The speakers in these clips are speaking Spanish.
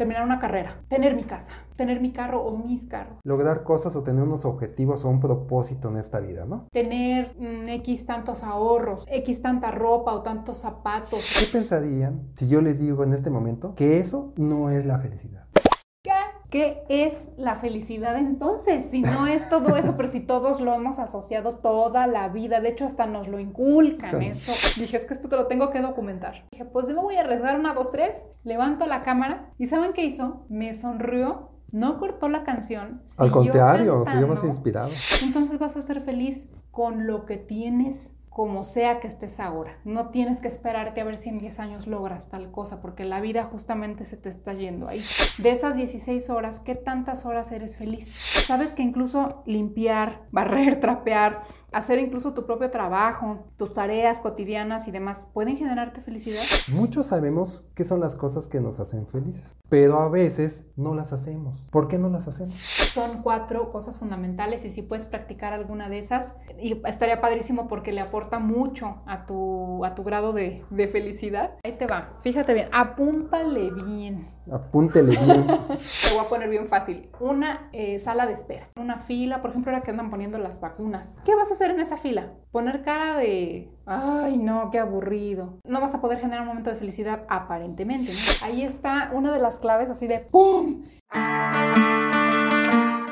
terminar una carrera, tener mi casa, tener mi carro o mis carros. Lograr cosas o tener unos objetivos o un propósito en esta vida, ¿no? Tener mm, X tantos ahorros, X tanta ropa o tantos zapatos. ¿Qué pensarían si yo les digo en este momento que eso no es la felicidad? ¿Qué? ¿Qué es la felicidad entonces? Si no es todo eso, pero si todos lo hemos asociado toda la vida, de hecho hasta nos lo inculcan eso. Dije, es que esto te lo tengo que documentar. Dije, pues yo me voy a arriesgar una, dos, tres, levanto la cámara y ¿saben qué hizo? Me sonrió, no cortó la canción. Al siguió contrario, cantando. seguimos inspirados. Entonces vas a ser feliz con lo que tienes, como sea que estés ahora. No tienes que esperarte a ver si en 10 años logras tal cosa, porque la vida justamente se te está yendo ahí. De esas 16 horas, ¿qué tantas horas eres feliz? Sabes que incluso limpiar, barrer, trapear, hacer incluso tu propio trabajo, tus tareas cotidianas y demás, pueden generarte felicidad. Muchos sabemos qué son las cosas que nos hacen felices, pero a veces no las hacemos. ¿Por qué no las hacemos? Son cuatro cosas fundamentales y si puedes practicar alguna de esas, y estaría padrísimo porque le aporta mucho a tu, a tu grado de, de felicidad. Ahí te va, fíjate bien, apúntale bien. Apúntele bien. Te voy a poner bien fácil. Una eh, sala de espera, una fila, por ejemplo, ahora que andan poniendo las vacunas. ¿Qué vas a hacer en esa fila? Poner cara de, ay no, qué aburrido. No vas a poder generar un momento de felicidad aparentemente. Ahí está una de las claves así de ¡pum!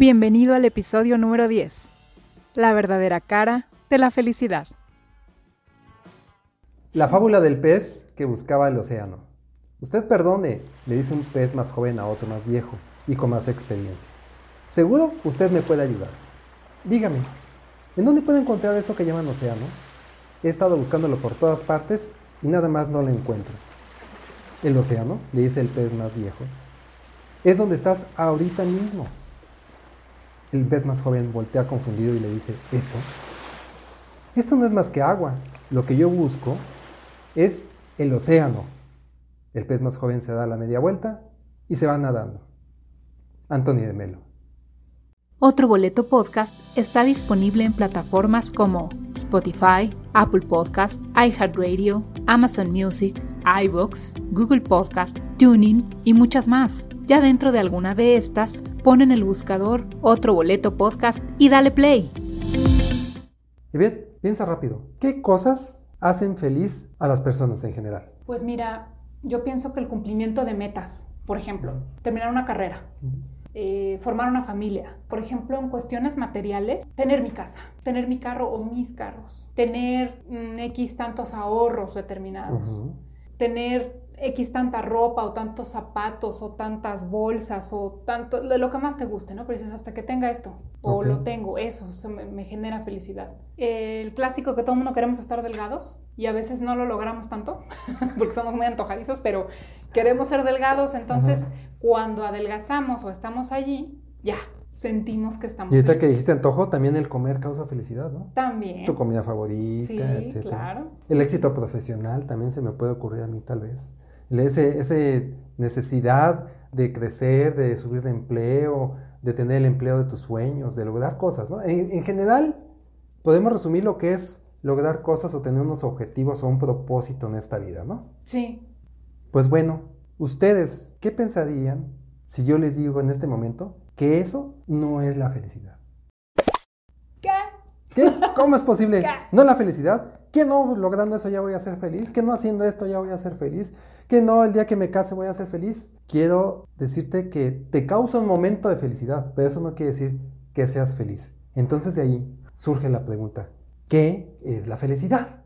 Bienvenido al episodio número 10. La verdadera cara de la felicidad. La fábula del pez que buscaba el océano. Usted perdone, le dice un pez más joven a otro más viejo y con más experiencia. Seguro usted me puede ayudar. Dígame, ¿en dónde puedo encontrar eso que llaman océano? He estado buscándolo por todas partes y nada más no lo encuentro. El océano, le dice el pez más viejo, es donde estás ahorita mismo. El pez más joven voltea confundido y le dice, ¿esto? Esto no es más que agua. Lo que yo busco es el océano. El pez más joven se da la media vuelta y se va nadando. Anthony de Melo. Otro boleto podcast está disponible en plataformas como Spotify, Apple Podcasts, iHeartRadio, Amazon Music, iBox, Google Podcast, Tuning y muchas más. Ya dentro de alguna de estas, pon en el buscador Otro boleto podcast y dale play. Y bien, piensa rápido. ¿Qué cosas hacen feliz a las personas en general? Pues mira, yo pienso que el cumplimiento de metas, por ejemplo, terminar una carrera, eh, formar una familia. Por ejemplo, en cuestiones materiales, tener mi casa, tener mi carro o mis carros, tener mm, X tantos ahorros determinados, tener X tanta ropa o tantos zapatos o tantas bolsas o tanto, de lo que más te guste, ¿no? Pero dices, hasta que tenga esto o lo tengo, eso, eso me, me genera felicidad. El clásico que todo el mundo queremos estar delgados y a veces no lo logramos tanto porque somos muy antojadizos, pero queremos ser delgados, entonces Ajá. cuando adelgazamos o estamos allí, ya, sentimos que estamos Y ahorita que felices. dijiste antojo, también el comer causa felicidad, ¿no? También. Tu comida favorita, Sí, etc. claro. El éxito profesional también se me puede ocurrir a mí tal vez. Ese, ese necesidad de crecer, de subir de empleo, de tener el empleo de tus sueños, de lograr cosas, ¿no? En, en general, podemos resumir lo que es lograr cosas o tener unos objetivos o un propósito en esta vida, ¿no? Sí. Pues bueno, ustedes, ¿qué pensarían si yo les digo en este momento que eso no es la felicidad? ¿Qué? ¿Qué? ¿Cómo es posible? ¿Qué? ¿No la felicidad? ¿Que no logrando eso ya voy a ser feliz? ¿Que no haciendo esto ya voy a ser feliz? ¿Que no el día que me case voy a ser feliz? Quiero decirte que te causa un momento de felicidad, pero eso no quiere decir que seas feliz. Entonces de ahí surge la pregunta, ¿qué es la felicidad?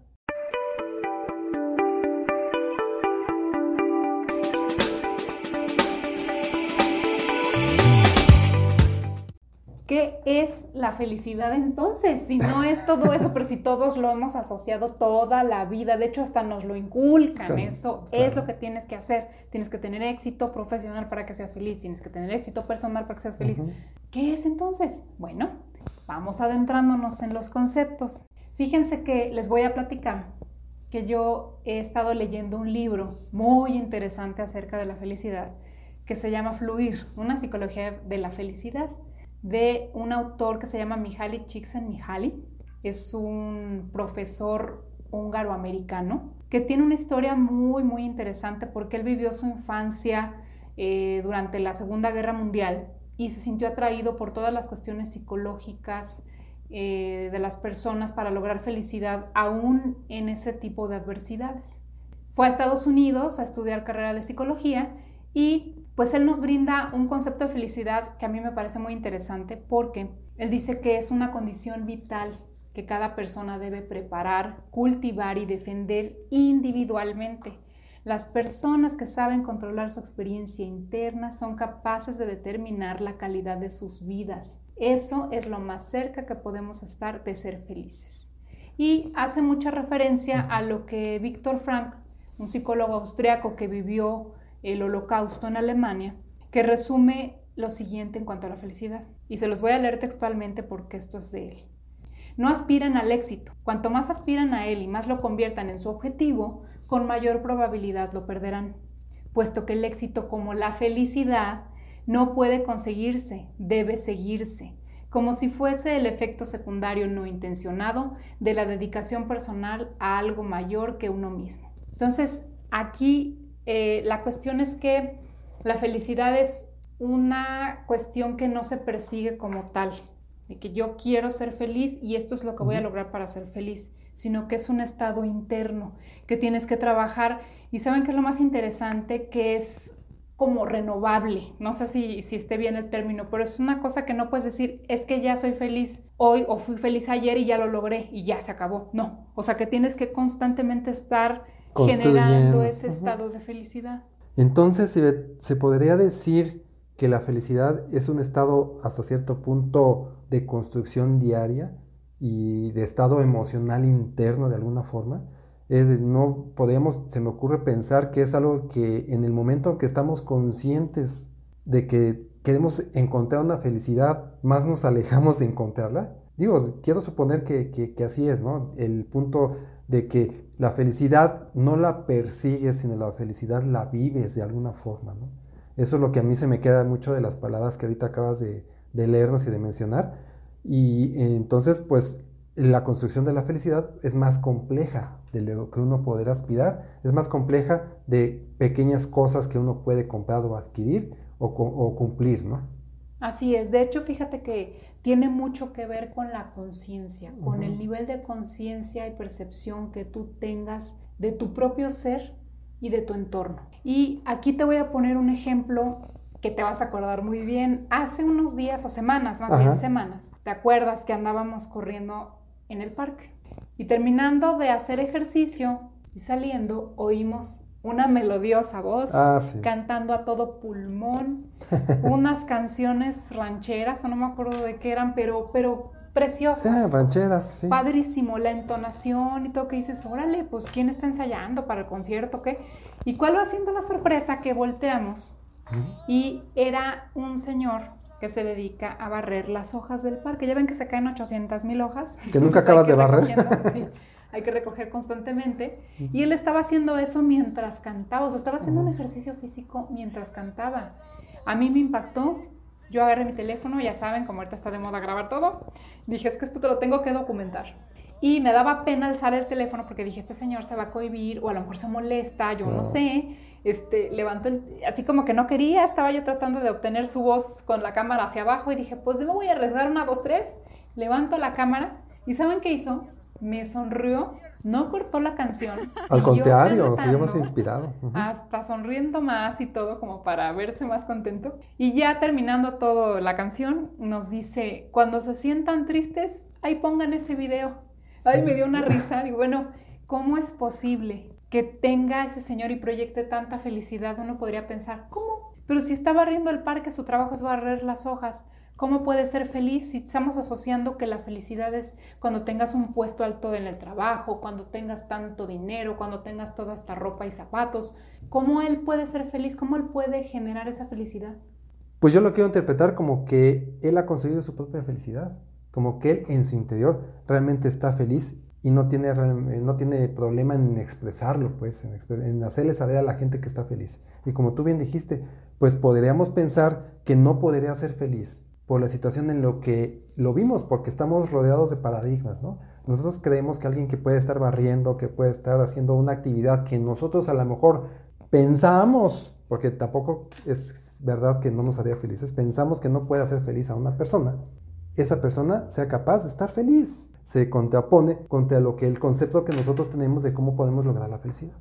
¿Qué es la felicidad entonces? Si no es todo eso, pero si todos lo hemos asociado toda la vida, de hecho hasta nos lo inculcan, eso es lo que tienes que hacer. Tienes que tener éxito profesional para que seas feliz, tienes que tener éxito personal para que seas feliz. ¿Qué es entonces? Bueno, vamos adentrándonos en los conceptos. Fíjense que les voy a platicar que yo he estado leyendo un libro muy interesante acerca de la felicidad que se llama Fluir, una psicología de la felicidad de un autor que se llama Mihaly Csikszentmihalyi. Es un profesor húngaro-americano que tiene una historia muy, muy interesante porque él vivió su infancia eh, durante la Segunda Guerra Mundial y se sintió atraído por todas las cuestiones psicológicas eh, de las personas para lograr felicidad aún en ese tipo de adversidades. Fue a Estados Unidos a estudiar carrera de psicología y pues él nos brinda un concepto de felicidad que a mí me parece muy interesante porque él dice que es una condición vital que cada persona debe preparar, cultivar y defender individualmente. Las personas que saben controlar su experiencia interna son capaces de determinar la calidad de sus vidas. Eso es lo más cerca que podemos estar de ser felices. Y hace mucha referencia a lo que Víctor Frank, un psicólogo austriaco que vivió el holocausto en Alemania, que resume lo siguiente en cuanto a la felicidad. Y se los voy a leer textualmente porque esto es de él. No aspiran al éxito. Cuanto más aspiran a él y más lo conviertan en su objetivo, con mayor probabilidad lo perderán, puesto que el éxito como la felicidad no puede conseguirse, debe seguirse, como si fuese el efecto secundario no intencionado de la dedicación personal a algo mayor que uno mismo. Entonces, aquí eh, la cuestión es que la felicidad es una cuestión que no se persigue como tal, de que yo quiero ser feliz y esto es lo que voy a lograr para ser feliz, sino que es un estado interno que tienes que trabajar. Y saben que es lo más interesante, que es como renovable, no sé si, si esté bien el término, pero es una cosa que no puedes decir, es que ya soy feliz hoy o fui feliz ayer y ya lo logré y ya se acabó, no, o sea que tienes que constantemente estar generando ese estado de felicidad. Entonces se, podría decir que la felicidad es un estado hasta cierto punto de construcción diaria y de estado emocional interno de alguna forma. Es no podemos, se me ocurre pensar que es algo que en el momento que estamos conscientes de que queremos encontrar una felicidad, más nos alejamos de encontrarla. Digo, quiero suponer que, que así es, ¿no? El punto de que la felicidad no la persigues, sino la felicidad la vives de alguna forma, ¿no? Eso es lo que a mí se me queda mucho de las palabras que ahorita acabas de, leernos y de mencionar. Y entonces, pues, la construcción de la felicidad es más compleja de lo que uno podrá aspirar, es más compleja de pequeñas cosas que uno puede comprar o adquirir o, o cumplir, ¿no? Así es, de hecho, fíjate que tiene mucho que ver con la conciencia, con el nivel de conciencia y percepción que tú tengas de tu propio ser y de tu entorno. Y aquí te voy a poner un ejemplo que te vas a acordar muy bien. Hace unos días o semanas, más bien semanas, ¿te acuerdas que andábamos corriendo en el parque? Y terminando de hacer ejercicio y saliendo, oímos una melodiosa voz, ah, cantando a todo pulmón, unas canciones rancheras, o no me acuerdo de qué eran, pero, pero preciosas. Ah, rancheras, sí. Padrísimo, la entonación y todo que dices, órale, pues ¿quién está ensayando para el concierto? ¿Qué? ¿Y cuál va siendo la sorpresa que volteamos? Y era un señor que se dedica a barrer las hojas del parque. Ya ven que se caen 800 mil hojas. Que nunca acabas de barrer. Sí hay que recoger constantemente. Y él estaba haciendo eso mientras cantaba, o sea, estaba haciendo un ejercicio físico mientras cantaba. A mí me impactó. Yo agarré mi teléfono, ya saben, como ahorita está de moda grabar todo, dije, es que esto te lo tengo que documentar. Y me daba pena alzar el teléfono porque dije, este señor se va a cohibir o a lo mejor se molesta, yo no sé. Este, levantó así como que no quería, estaba yo tratando de obtener su voz con la cámara hacia abajo y dije, pues me voy a arriesgar una, dos, tres. Levanto la cámara y ¿saben qué hizo? me sonrió, no cortó la canción. Al contrario, siguió más inspirado. Hasta sonriendo más y todo como para verse más contento. Y ya terminando toda la canción, nos dice, cuando se sientan tristes, ahí pongan ese video. Ay, me dio una risa. Y bueno, ¿cómo es posible que tenga ese señor y proyecte tanta felicidad? Uno podría pensar, ¿cómo? Pero si está barriendo el parque, su trabajo es barrer las hojas. ¿Cómo puedes ser feliz si estamos asociando que la felicidad es cuando tengas un puesto alto en el trabajo, cuando tengas tanto dinero, cuando tengas toda esta ropa y zapatos? ¿Cómo él puede ser feliz? ¿Cómo él puede generar esa felicidad? Pues yo lo quiero interpretar como que él ha conseguido su propia felicidad, como que él en su interior realmente está feliz y no tiene, no tiene problema en expresarlo, pues, en, en, hacerle saber a la gente que está feliz. Y como tú bien dijiste, pues podríamos pensar que no podría ser feliz por la situación en lo que lo vimos, porque estamos rodeados de paradigmas, ¿no? Nosotros creemos que alguien que puede estar barriendo, que puede estar haciendo una actividad que nosotros a lo mejor pensamos, porque tampoco es verdad que no nos haría felices, pensamos que no puede hacer feliz a una persona, esa persona sea capaz de estar feliz se contrapone contra lo que el concepto que nosotros tenemos de cómo podemos lograr la felicidad.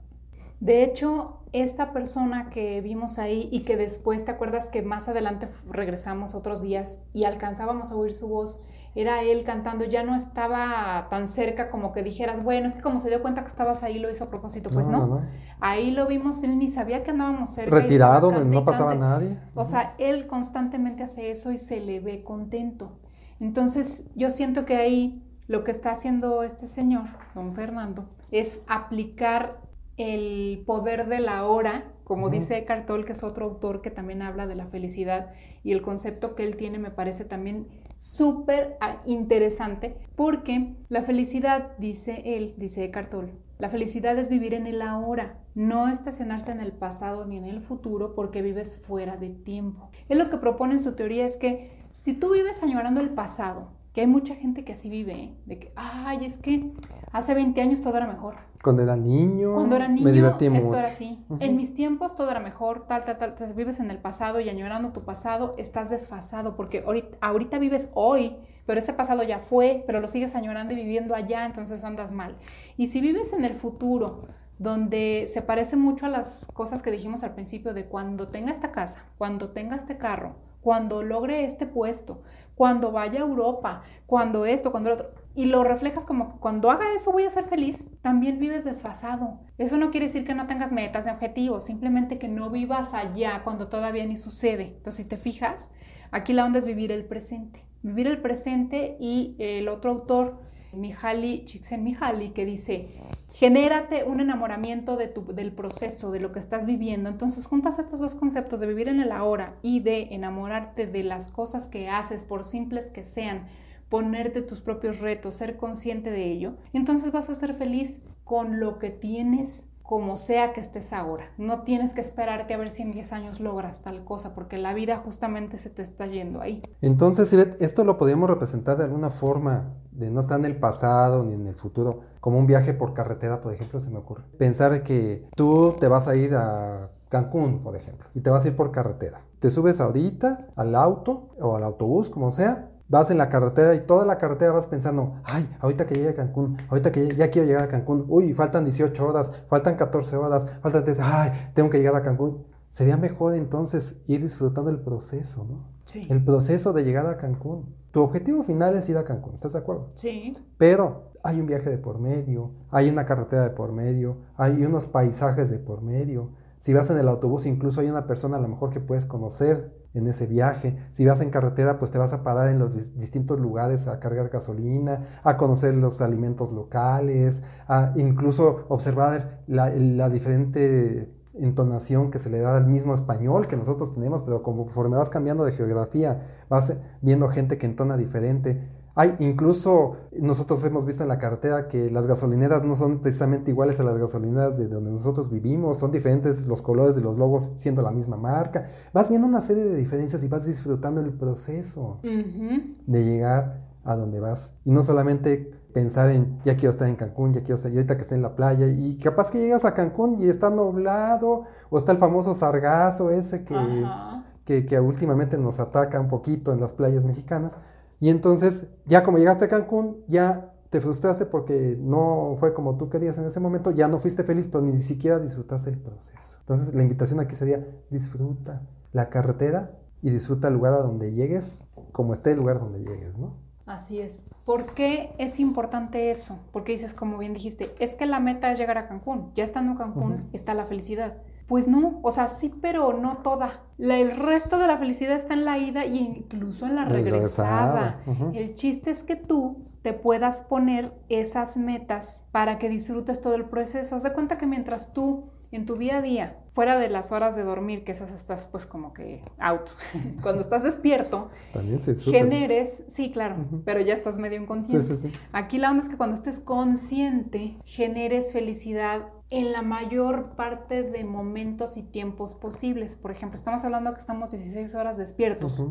De hecho, esta persona que vimos ahí y que después, ¿te acuerdas que más adelante regresamos otros días y alcanzábamos a oír su voz? Era él cantando, ya no estaba tan cerca como que dijeras, bueno, es que como se dio cuenta que estabas ahí lo hizo a propósito, pues no. no, Ahí lo vimos, él ni sabía que andábamos cerca. Retirado, no pasaba nadie. O sea, él constantemente hace eso y se le ve contento. Entonces, yo siento que ahí lo que está haciendo este señor, don Fernando, es aplicar el poder de la hora, como dice Eckhart Tolle, que es otro autor que también habla de la felicidad, y el concepto que él tiene me parece también súper ah, interesante, porque la felicidad, dice él, dice Eckhart Tolle, la felicidad es vivir en el ahora, no estacionarse en el pasado ni en el futuro porque vives fuera de tiempo. Él lo que propone en su teoría es que si tú vives añorando el pasado, que hay mucha gente que así vive, ¿eh? de que, ay, es que hace 20 años todo era mejor. Cuando era niño, Cuando era niño, me divertí esto era así. En mis tiempos todo era mejor, tal, tal, tal. Entonces vives en el pasado y añorando tu pasado, estás desfasado porque ahorita, ahorita vives hoy, pero ese pasado ya fue, pero lo sigues añorando y viviendo allá, entonces andas mal. Y si vives en el futuro, donde se parece mucho a las cosas que dijimos al principio de cuando tenga esta casa, cuando tenga este carro, cuando logre este puesto, cuando vaya a Europa, cuando esto, cuando lo otro, y lo reflejas como cuando haga eso voy a ser feliz, también vives desfasado. Eso no quiere decir que no tengas metas de objetivos, simplemente que no vivas allá cuando todavía ni sucede. Entonces, si te fijas, aquí la onda es vivir el presente. Vivir el presente y el otro autor, Mihaly Csikszentmihalyi, que dice, genérate un enamoramiento de tu, del proceso, de lo que estás viviendo. Entonces juntas estos dos conceptos de vivir en el ahora y de enamorarte de las cosas que haces, por simples que sean, ponerte tus propios retos, ser consciente de ello. Entonces vas a ser feliz con lo que tienes como sea que estés ahora. No tienes que esperarte a ver si en 10 años logras tal cosa, porque la vida justamente se te está yendo ahí. Entonces, esto lo podemos representar de alguna forma, de no estar en el pasado ni en el futuro, como un viaje por carretera, por ejemplo, se me ocurre. Pensar que tú te vas a ir a Cancún, por ejemplo, y te vas a ir por carretera. Te subes ahorita al auto o al autobús, como sea, vas en la carretera y toda la carretera vas pensando, ay, ahorita que llegue a Cancún, ahorita que ya quiero llegar a Cancún, uy, faltan 18 horas, faltan 14 horas, faltan 3, ay, tengo que llegar a Cancún. Sería mejor entonces ir disfrutando el proceso, ¿no? Sí. El proceso de llegar a Cancún. Tu objetivo final es ir a Cancún, ¿estás de acuerdo? Sí. Pero hay un viaje de por medio, hay una carretera de por medio, hay unos paisajes de por medio. Si vas en el autobús, incluso hay una persona a lo mejor que puedes conocer en ese viaje. Si vas en carretera, pues te vas a parar en los distintos lugares a cargar gasolina, a conocer los alimentos locales, a incluso observar la, diferente entonación que se le da al mismo español que nosotros tenemos, pero conforme vas cambiando de geografía, vas viendo gente que entona diferente. Hay incluso, nosotros hemos visto en la carretera que las gasolineras no son precisamente iguales a las gasolineras de donde nosotros vivimos, son diferentes los colores de los logos siendo la misma marca. Vas viendo una serie de diferencias y vas disfrutando el proceso de llegar a donde vas. Y no solamente pensar en, ya quiero estar en Cancún, ya quiero estar, y ahorita que esté en la playa, y capaz que llegas a Cancún y está nublado, o está el famoso sargazo ese que, que, que últimamente nos ataca un poquito en las playas mexicanas y entonces, ya como llegaste a Cancún, ya te frustraste porque no fue como tú querías en ese momento, ya no fuiste feliz, pero ni siquiera disfrutaste el proceso. Entonces, la invitación aquí sería, disfruta la carretera y disfruta el lugar a donde llegues, como esté el lugar donde llegues, ¿no? Así es. ¿Por qué es importante eso? Porque dices, como bien dijiste, es que la meta es llegar a Cancún. Ya estando en Cancún está la felicidad. Pues no, o sea, sí, pero no toda. La- el resto de la felicidad está en la ida y incluso en la regresada. regresada, ujú. El chiste es que tú te puedas poner esas metas para que disfrutes todo el proceso. Haz de cuenta que mientras tú en tu día a día, fuera de las horas de dormir, que esas estás pues como que out, cuando estás despierto, También se generes, sí, claro, pero ya estás medio Sí, inconsciente. sí, sí. Aquí la onda es que cuando estés consciente, generes felicidad en la mayor parte de momentos y tiempos posibles. Por ejemplo, estamos hablando que estamos 16 horas despiertos.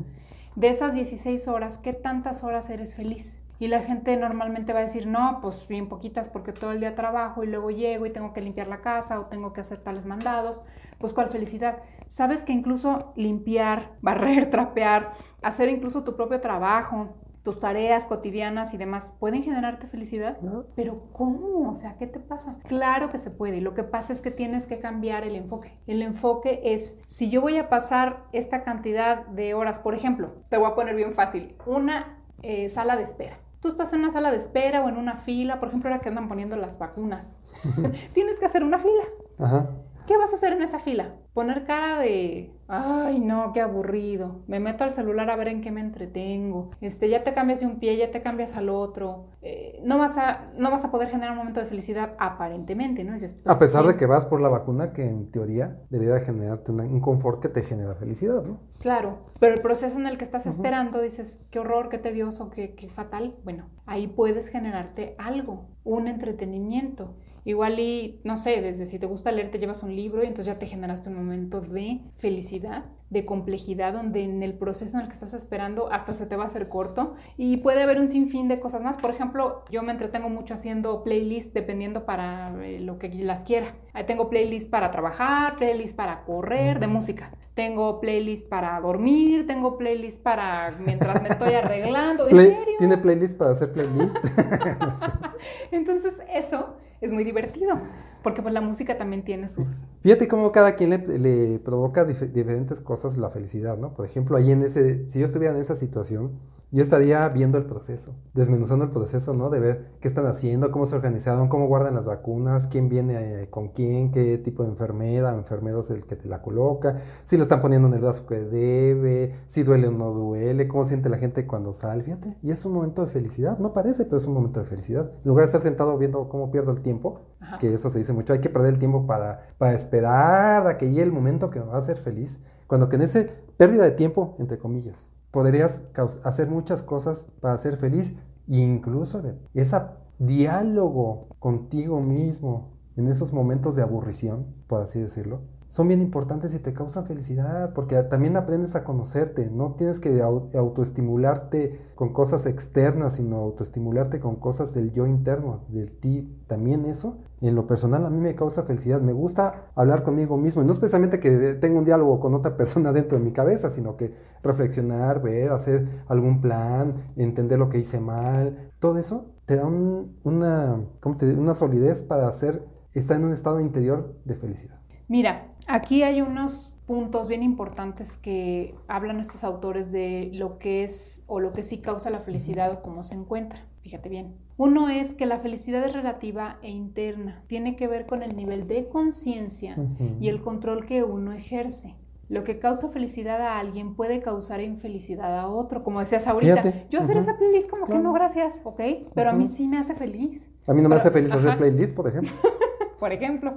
De esas 16 horas, ¿qué tantas horas eres feliz? Y la gente normalmente va a decir, no, pues bien poquitas porque todo el día trabajo y luego llego y tengo que limpiar la casa o tengo que hacer tales mandados. Pues cuál felicidad. Sabes que incluso limpiar, barrer, trapear, hacer incluso tu propio trabajo, tus tareas cotidianas y demás, ¿pueden generarte felicidad? ¿No? Pero ¿cómo? O sea, ¿qué te pasa? Claro que se puede. Lo que pasa es que tienes que cambiar el enfoque. El enfoque es, si yo voy a pasar esta cantidad de horas, por ejemplo, te voy a poner bien fácil, una eh, sala de espera. Tú estás en una sala de espera o en una fila, por ejemplo, ahora que andan poniendo las vacunas. tienes que hacer una fila. Ajá. ¿Qué vas a hacer en esa fila? Poner cara de, ay no, qué aburrido. Me meto al celular a ver en qué me entretengo. Este, ya te cambias de un pie, ya te cambias al otro. Eh, no vas a, no vas a poder generar un momento de felicidad aparentemente, ¿no? Dices, pues, A pesar de que vas por la vacuna que en teoría debería de generarte una- un confort que te genera felicidad, ¿no? Claro, pero el proceso en el que estás esperando, dices, qué horror, qué tedioso, qué, qué fatal. Bueno, ahí puedes generarte algo, un entretenimiento. Igual y, no sé, desde si te gusta leer, te llevas un libro y entonces ya te generaste un momento de felicidad, de complejidad, donde en el proceso en el que estás esperando hasta se te va a hacer corto y puede haber un sinfín de cosas más. Por ejemplo, yo me entretengo mucho haciendo playlists dependiendo para eh, lo que las quiera. Ahí tengo playlists para trabajar, playlists para correr, de música. Tengo playlist para dormir, tengo playlist para mientras me estoy arreglando. ¿En Play- serio? ¿Tiene playlist para hacer playlist? Entonces eso es muy divertido, porque pues la música también tiene sus... Fíjate cómo cada quien le, le provoca dif- diferentes cosas la felicidad, ¿no? Por ejemplo, ahí en ese, si yo estuviera en esa situación, yo estaría viendo el proceso, desmenuzando el proceso, ¿no? De ver qué están haciendo, cómo se organizaron, cómo guardan las vacunas, quién viene eh, con quién, qué tipo de enfermera o enfermero es el que te la coloca, si lo están poniendo en el brazo que debe, si duele o no duele, cómo siente la gente cuando sale, fíjate. Y es un momento de felicidad, no parece, pero es un momento de felicidad. En lugar de estar sentado viendo cómo pierdo el tiempo, Ajá. que eso se dice mucho, hay que perder el tiempo para, para esperar a que llegue el momento que me va a hacer feliz. Cuando que en ese pérdida de tiempo, entre comillas, podrías hacer muchas cosas para ser feliz, incluso ese diálogo contigo mismo en esos momentos de aburrición, por así decirlo, son bien importantes y te causan felicidad, porque también aprendes a conocerte, no tienes que au- autoestimularte con cosas externas, sino autoestimularte con cosas del yo interno, del ti. También eso, en lo personal, a mí me causa felicidad. Me gusta hablar conmigo mismo, no es precisamente que tenga un diálogo con otra persona dentro de mi cabeza, sino que reflexionar, ver, hacer algún plan, entender lo que hice mal, todo eso te da un- una, ¿cómo una solidez para hacer, estar en un estado interior de felicidad. Mira, aquí hay unos puntos bien importantes que hablan estos autores de lo que es o lo que sí causa la felicidad o cómo se encuentra. Fíjate bien. Uno es que la felicidad es relativa e interna. Tiene que ver con el nivel de conciencia y el control que uno ejerce. Lo que causa felicidad a alguien puede causar infelicidad a otro. Como decías ahorita, Fíjate, yo hacer í playlist como que no, gracias, ¿ok? Pero a mí sí me hace feliz. A mí no me hace feliz hacer playlist, por ejemplo. Por ejemplo,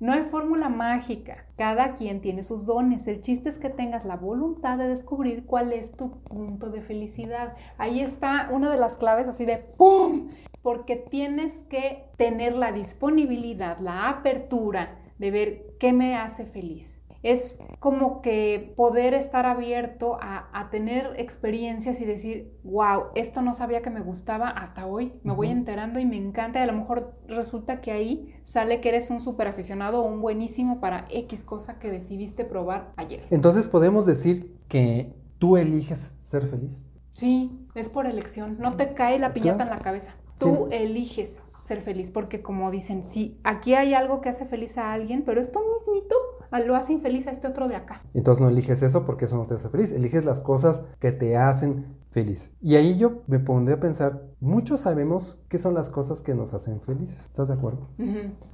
no hay fórmula mágica. Cada quien tiene sus dones. El chiste es que tengas la voluntad de descubrir cuál es tu punto de felicidad. Ahí está una de las claves así de ¡pum! Porque tienes que tener la disponibilidad, la apertura de ver qué me hace feliz. Es como que poder estar abierto a, a tener experiencias y decir, wow, esto no sabía que me gustaba hasta hoy, me voy enterando y me encanta y a lo mejor resulta que ahí sale que eres un súper aficionado o un buenísimo para X cosa que decidiste probar ayer. Entonces podemos decir que tú eliges ser feliz. Sí, es por elección, no te cae la piñata Claro. en la cabeza, tú Sí. eliges ser feliz porque como dicen, sí, aquí hay algo que hace feliz a alguien, pero esto mismito lo hace infeliz a este otro de acá. Entonces no eliges eso porque eso no te hace feliz. Eliges las cosas que te hacen feliz. Y ahí yo me pondré a pensar, muchos sabemos qué son las cosas que nos hacen felices. ¿Estás de acuerdo?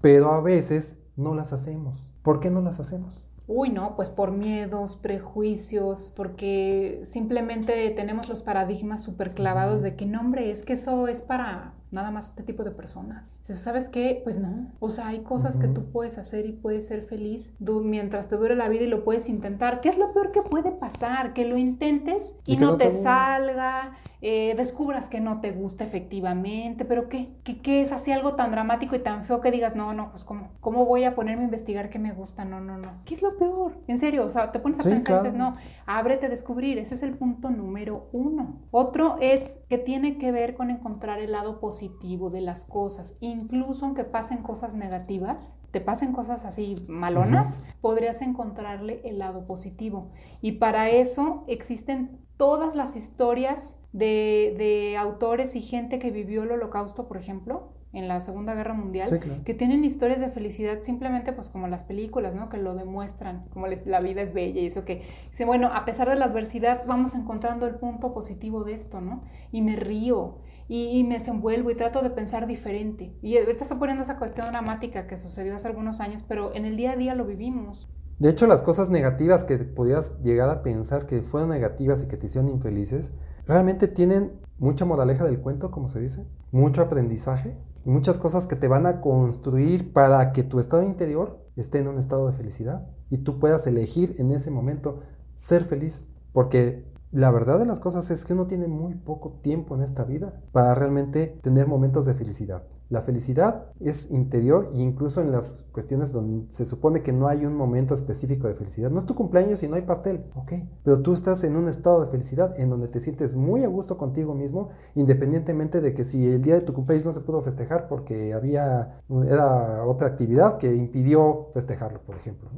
Pero a veces no las hacemos. ¿por qué no las hacemos? Uy, no, pues por miedos, prejuicios, porque simplemente tenemos los paradigmas súper clavados de que no, hombre, es que eso es para nada más este tipo de personas. Si sabes qué, pues no. O sea, hay cosas que tú puedes hacer y puedes ser feliz mientras te dure la vida y lo puedes intentar. ¿Qué es lo peor que puede pasar? Que lo intentes y, no, te, salga, eh, descubras que no te gusta efectivamente, pero ¿qué? ¿qué? es así algo tan dramático y tan feo que digas, no, no, pues ¿cómo, cómo voy a ponerme a investigar qué me gusta? No, no, no. ¿Qué es lo peor? En serio, o sea, te pones a pensar y dices, no, ábrete a descubrir. Ese es el punto número uno. Otro es que tiene que ver con encontrar el lado positivo positivo de las cosas, incluso aunque pasen cosas negativas, te pasen cosas así malonas, podrías encontrarle el lado positivo. Y para eso existen todas las historias de, de autores y gente que vivió el holocausto, por ejemplo, en la Segunda Guerra Mundial, que tienen historias de felicidad simplemente pues como las películas, ¿no? Que lo demuestran, como la vida es bella y eso que dice, bueno, a pesar de la adversidad vamos encontrando el punto positivo de esto, ¿no? Y me río y, me desenvuelvo y trato de pensar diferente. Y ahorita estoy poniendo esa cuestión dramática que sucedió hace algunos años, pero en el día a día lo vivimos. De hecho, las cosas negativas que podías llegar a pensar que fueron negativas y que te hicieron infelices, realmente tienen mucha moraleja del cuento, como se dice, mucho aprendizaje y muchas cosas que te van a construir para que tu estado interior esté en un estado de felicidad y tú puedas elegir en ese momento ser feliz, porque la verdad de las cosas es que uno tiene muy poco tiempo en esta vida para realmente tener momentos de felicidad. La felicidad es interior e incluso en las cuestiones donde se supone que no hay un momento específico de felicidad. No es tu cumpleaños y no hay pastel, ok. Pero tú estás en un estado de felicidad en donde te sientes muy a gusto contigo mismo, independientemente de que si el día de tu cumpleaños no se pudo festejar porque había era otra actividad que impidió festejarlo, por ejemplo.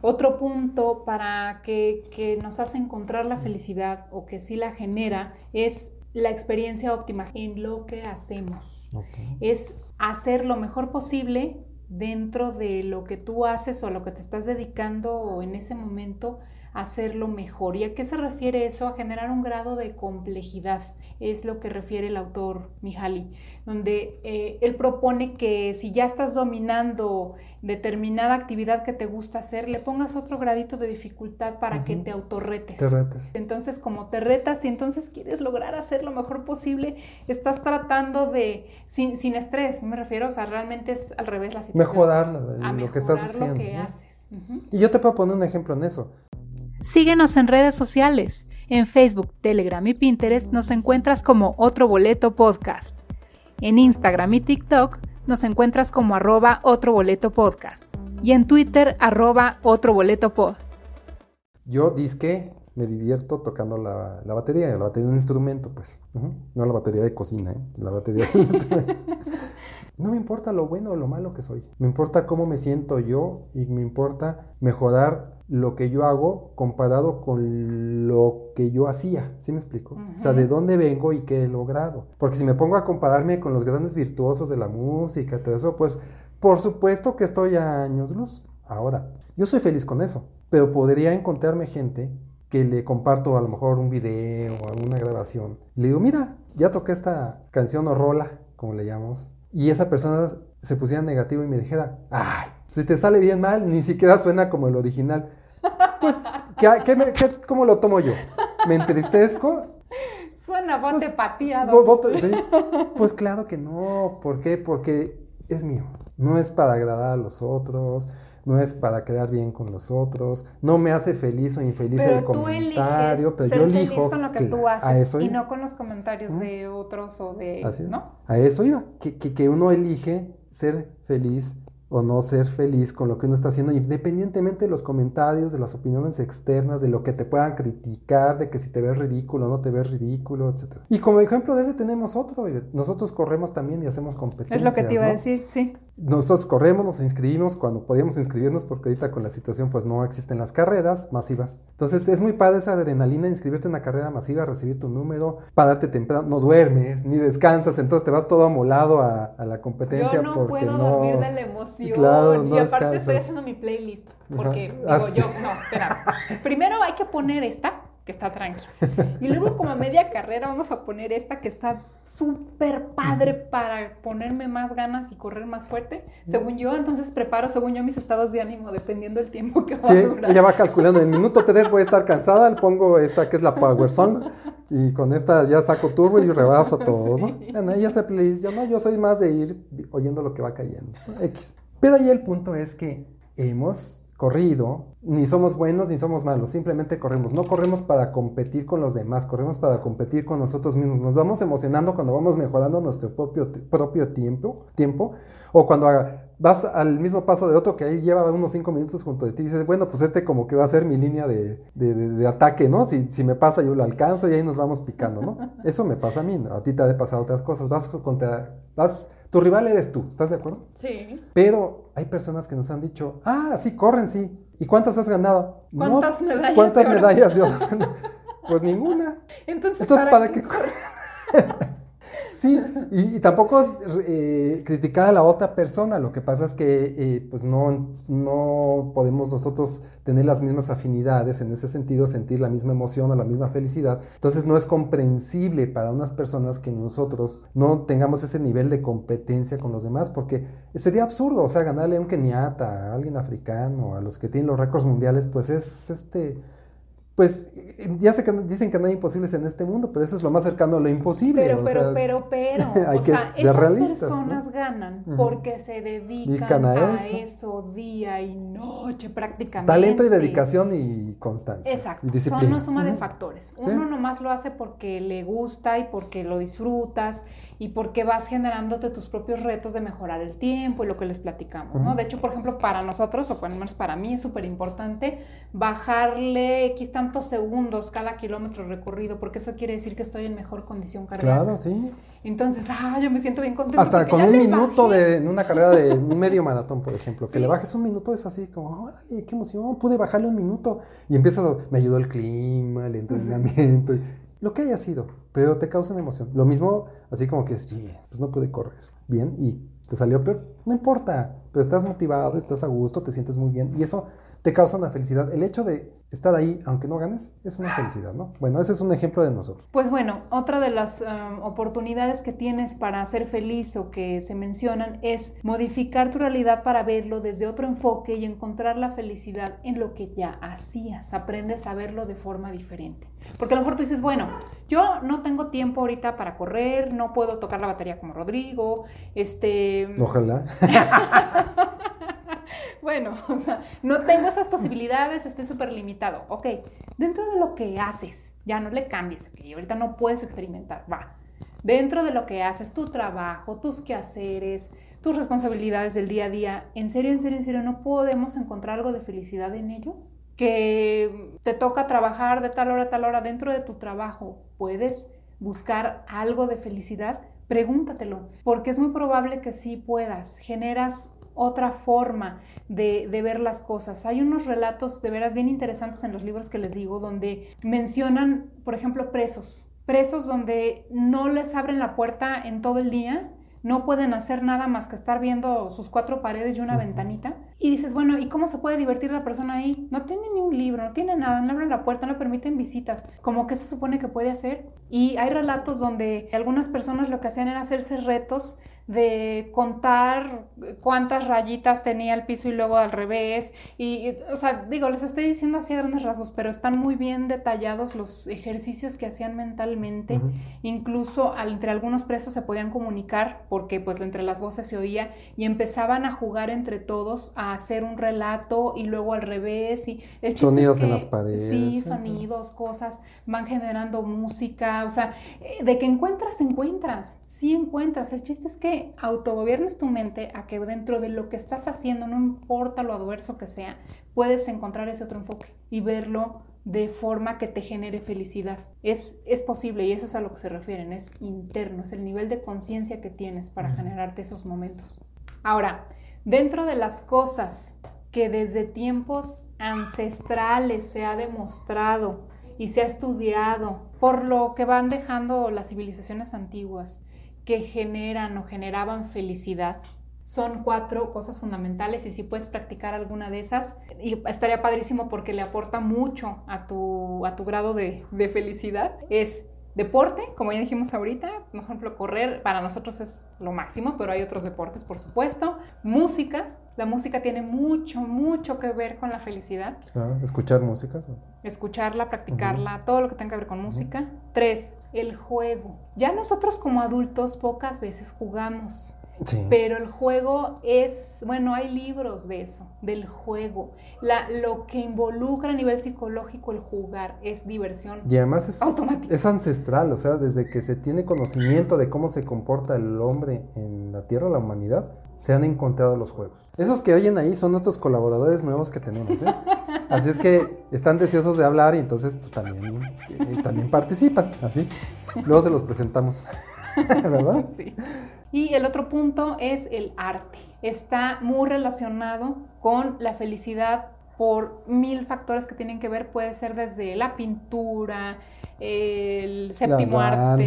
Otro punto para que, que nos hace encontrar la felicidad o que sí la genera es la experiencia óptima en lo que hacemos. Es hacer lo mejor posible dentro de lo que tú haces o a lo que te estás dedicando o en ese momento hacerlo mejor. ¿Y a qué se refiere eso? A generar un grado de complejidad, es lo que refiere el autor Mihaly, donde eh, él propone que si ya estás dominando determinada actividad que te gusta hacer, le pongas otro gradito de dificultad para que te autorretes. Te retes. Entonces, como te retas y entonces quieres lograr hacer lo mejor posible, estás tratando de, sin, sin estrés, me refiero, o sea, realmente es al revés la situación. Mejorar lo, que estás haciendo. Lo que haces. Y yo te puedo poner un ejemplo en eso. Síguenos en redes sociales. En Facebook, Telegram y Pinterest nos encuentras como Otro Boleto Podcast. En Instagram y TikTok nos encuentras como arroba Otro Boleto Podcast. Y en Twitter, arroba Otro Boleto Pod. Yo disque me divierto tocando la, batería. La batería es un instrumento, pues. No la batería de cocina, ¿eh? La batería No me importa lo bueno o lo malo que soy. Me importa cómo me siento yo y me importa mejorar lo que yo hago comparado con lo que yo hacía. ¿Sí me explico? O sea, de dónde vengo y qué he logrado. Porque si me pongo a compararme con los grandes virtuosos de la música todo eso, pues por supuesto que estoy a años luz. Ahora, yo soy feliz con eso, pero podría encontrarme gente que le comparto a lo mejor un video o una grabación. le digo, mira, ya toqué esta canción o rola, como le llamamos. Y esa persona se pusiera negativo y me dijera, ay, si te sale bien mal, ni siquiera suena como el original. Pues, ¿qué, cómo lo tomo yo? ¿Me entristezco? Suena bote pues, ¿sí? Pues claro que no. ¿Por qué? Porque es mío. No es para agradar a los otros, no es para quedar bien con los otros, no me hace feliz o infeliz el comentario, pero yo elijo feliz con lo que tú haces y no con los comentarios de otros o de Así ¿no? A eso iba, que, que, que uno elige ser feliz o no ser feliz con lo que uno está haciendo, independientemente de los comentarios, de las opiniones externas, de lo que te puedan criticar, de que si te ves ridículo o no te ves ridículo, etc. Y como ejemplo de ese tenemos otro, nosotros corremos también y hacemos competencias. Es lo que te iba a decir, sí. Nosotros corremos, nos inscribimos cuando podíamos inscribirnos, porque ahorita con la situación pues no existen las carreras masivas. Entonces es muy padre esa adrenalina, inscribirte en una carrera masiva, recibir tu número, pararte temprano, no duermes, ni descansas, entonces te vas todo amolado a, la competencia. Yo no puedo dormir de la emoción Claro, y aparte estoy haciendo mi playlist. Porque digo yo, no, espera. Primero hay que poner esta, que está tranqui. Y luego como a media carrera vamos a poner esta que está súper padre para ponerme más ganas y correr más fuerte, según yo. Entonces preparo, según yo, mis estados de ánimo dependiendo del tiempo que va Sí, a durar. ella va calculando, en minuto 3 voy a estar cansada, le pongo esta que es la Power Song y con esta ya saco turbo y rebaso a todos, ¿no? Sí. Bueno, ella hace playlist, yo no, yo soy más de ir oyendo lo que va cayendo. X. Pero ahí el punto es que hemos corrido, ni somos buenos ni somos malos, simplemente corremos. No corremos para competir con los demás, corremos para competir con nosotros mismos. Nos vamos emocionando cuando vamos mejorando nuestro propio, propio tiempo, tiempo, o cuando vas al mismo paso de otro que ahí lleva unos cinco minutos junto de ti y dices, bueno, pues este como que va a ser mi línea de, de- de- de ataque, ¿no? Si, si me pasa yo lo alcanzo y ahí nos vamos picando, ¿no? Eso me pasa a mí, ¿no? a ti te ha de pasar otras cosas. Vas contra, vas, tu rival eres tú, ¿estás de acuerdo? Sí. Pero hay personas que nos han dicho, ah, sí, corren, sí. ¿Y cuántas has ganado? No, ¿Cuántas medallas ¿Cuántas de medallas oro? Pues ninguna. Entonces, Entonces, ¿para, ¿para qué qué Sí, y, tampoco es eh, criticar a la otra persona, lo que pasa es que eh, pues no, no podemos nosotros tener las mismas afinidades en ese sentido, sentir la misma emoción o la misma felicidad. Entonces no es comprensible para unas personas que nosotros no tengamos ese nivel de competencia con los demás, porque sería absurdo, o sea, ganarle a un keniata, a alguien africano, a los que tienen los récords mundiales, pues es este pues ya sé que dicen que no hay imposibles en este mundo, pero eso es lo más cercano a lo imposible. Pero, o pero, sea, pero, pero, hay o que sea, ser esas personas ganan porque se dedican a a, eso. día y noche prácticamente. Talento y dedicación y constancia. Exacto, Y son una suma de factores. Sí. Uno nomás lo hace porque le gusta y porque lo disfrutas y porque vas generándote tus propios retos de mejorar el tiempo y lo que les platicamos, ¿no? De hecho, por ejemplo, para nosotros, o por lo menos para mí, es súper importante bajarle X tantos segundos cada kilómetro recorrido, porque eso quiere decir que estoy en mejor condición cardíaca. Claro, sí. Entonces, ah, yo me siento bien contenta. Hasta con un minuto bajé. de en una carrera de un medio maratón, por ejemplo, que Sí. le bajes un minuto es así como, órale, qué emoción, pude bajarle un minuto. Y empiezas, a- me ayudó el clima, el entrenamiento, y lo que haya sido, pero te causa una emoción. Lo mismo, así como que, sí, pues no pude correr bien y te salió peor, no importa, pero estás motivado, estás a gusto, te sientes muy bien y eso te causa una felicidad. El hecho de estar ahí, aunque no ganes, es una felicidad, ¿no? Bueno, ese es un ejemplo de nosotros. Pues bueno, otra de las um, oportunidades que tienes para ser feliz o que se mencionan es modificar tu realidad para verlo desde otro enfoque y encontrar la felicidad en lo que ya hacías. Aprendes a verlo de forma diferente. Porque a lo mejor tú dices, bueno, yo no tengo tiempo ahorita para correr, no puedo tocar la batería como Rodrigo, este... Ojalá. Bueno, o sea, no tengo esas posibilidades, estoy súper limitado. Ok, dentro de lo que haces, ya no le cambies, que ahorita no puedes experimentar, va. Dentro de lo que haces, tu trabajo, tus quehaceres, tus responsabilidades del día a día, en serio, en serio, en serio, ¿no podemos encontrar algo de felicidad en ello? Que te toca trabajar de tal hora a tal hora dentro de tu trabajo, ¿puedes buscar algo de felicidad? Pregúntatelo, porque es muy probable que sí puedas, generas otra forma de, de, ver las cosas. Hay unos relatos de veras bien interesantes en los libros que les digo, donde mencionan, por ejemplo, presos. Presos donde no les abren la puerta en todo el día, no pueden hacer nada más que estar viendo sus cuatro paredes y una ventanita. Y dices, bueno, ¿y cómo se puede divertir la persona ahí? No tiene ni un libro, no tiene nada, no abren la puerta, no permiten visitas. Como que se supone que puede hacer. Y hay relatos donde algunas personas lo que hacían era hacerse retos de contar cuántas rayitas tenía el piso y luego al revés. Y, o sea, digo, les estoy diciendo así a grandes rasgos, pero están muy bien detallados los ejercicios que hacían mentalmente. Uh -huh. Incluso entre algunos presos se podían comunicar porque pues entre las voces se oía y empezaban a jugar entre todos a hacer un relato y luego al revés. Y el sonidos es que, en las paredes. Sí, sonidos, cosas, van generando música. O sea, eh, de que encuentras, encuentras. Sí encuentras. El chiste es que autogobiernes tu mente a que dentro de lo que estás haciendo, no importa lo adverso que sea, puedes encontrar ese otro enfoque y verlo de forma que te genere felicidad. Es, es posible y eso es a lo que se refieren, es interno, es el nivel de conciencia que tienes para generarte esos momentos. Ahora, dentro de las cosas que desde tiempos ancestrales se ha demostrado y se ha estudiado por lo que van dejando las civilizaciones antiguas, que generan o generaban felicidad son cuatro cosas fundamentales y si puedes practicar alguna de esas, y estaría padrísimo porque le aporta mucho a tu, a tu grado de, de felicidad, es Deporte, como ya dijimos ahorita, por ejemplo, correr para nosotros es lo máximo, pero hay otros deportes, por supuesto. Música, la música tiene mucho, mucho que ver con la felicidad. escuchar música. Escucharla, practicarla, todo lo que tenga que ver con música. Tres, el juego. Ya nosotros como adultos pocas veces jugamos. Pero el juego es, bueno, hay libros de eso, del juego. La, lo que involucra a nivel psicológico el jugar es diversión. Y además es, es ancestral, o sea, desde que se tiene conocimiento de cómo se comporta el hombre en la Tierra, la humanidad, se han encontrado los juegos. Esos que oyen ahí son nuestros colaboradores nuevos que tenemos, ¿eh? Así es que están deseosos de hablar y entonces pues también, eh, también participan, así. Luego se los presentamos, ¿verdad? Sí. Y el otro punto es el arte. Está muy relacionado con la felicidad por mil factores que tienen que ver, puede ser desde la pintura, el séptimo arte,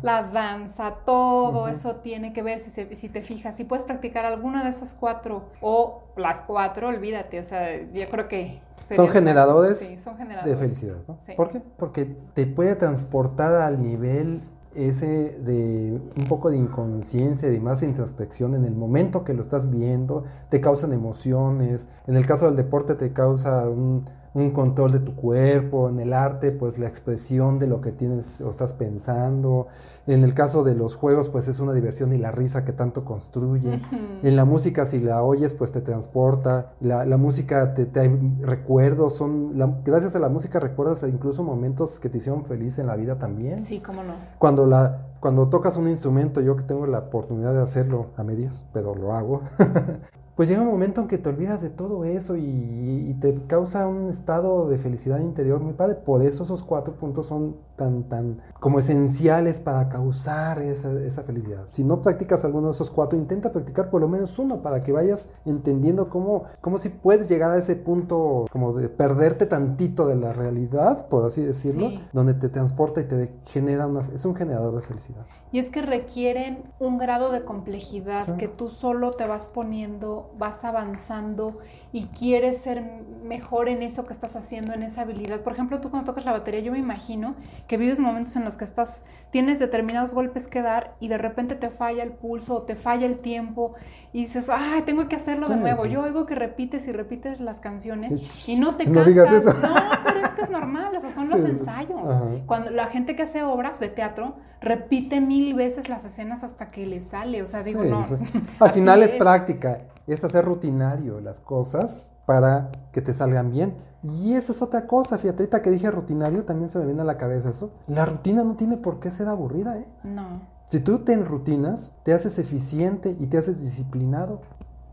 la danza, todo eso tiene que ver si, si te fijas, si puedes practicar alguna de esas cuatro o las cuatro, olvídate, o sea, yo creo que... Son generadores, de felicidad, ¿no? ¿Por qué? Porque te puede transportar al nivel ese de un poco de inconsciencia, de más introspección en el momento que lo estás viendo, te causan emociones, en el caso del deporte te causa un, un control de tu cuerpo, en el arte, pues la expresión de lo que tienes o estás pensando. En el caso de los juegos, pues es una diversión y la risa que tanto construye. En la música, si la oyes, pues te transporta. La, la música te, te recuerdos, son, gracias a la música recuerdas incluso momentos que te hicieron feliz en la vida también. Sí, cómo no. Cuando la, cuando tocas un instrumento, yo que tengo la oportunidad de hacerlo a medias, pero lo hago, pues llega un momento en que te olvidas de todo eso y, te causa un estado de felicidad interior muy padre. Por eso esos cuatro puntos son tan, tan como esenciales para causar esa, esa, felicidad. Si no practicas alguno de esos cuatro, intenta practicar por lo menos uno para que vayas entendiendo cómo, cómo si puedes llegar a ese punto como de perderte tantito de la realidad, por así decirlo, donde te transporta y te genera una, es un generador de felicidad. Y es que requieren un grado de complejidad que tú solo te vas poniendo, vas avanzando y quieres ser mejor en eso que estás haciendo, en esa habilidad. Por ejemplo, tú cuando tocas la batería, yo me imagino que vives momentos en los que estás, tienes determinados golpes que dar y de repente te falla el pulso o te falla el tiempo y dices, ay, tengo que hacerlo de nuevo. Yo oigo que repites y repites las canciones y no te cansas. No digas eso. No, pero es que es normal, esos son los ensayos. Cuando la gente que hace obras de teatro repite mil veces las escenas hasta que le sale. O sea, digo, no. Al final es, práctica, es hacer rutinario las cosas para que te salgan bien. Y esa es otra cosa, fíjate, ahorita que dije rutinario también se me viene a la cabeza eso. La rutina no tiene por qué ser aburrida, ¿eh? No. Si tú te rutinas, te haces eficiente y te haces disciplinado.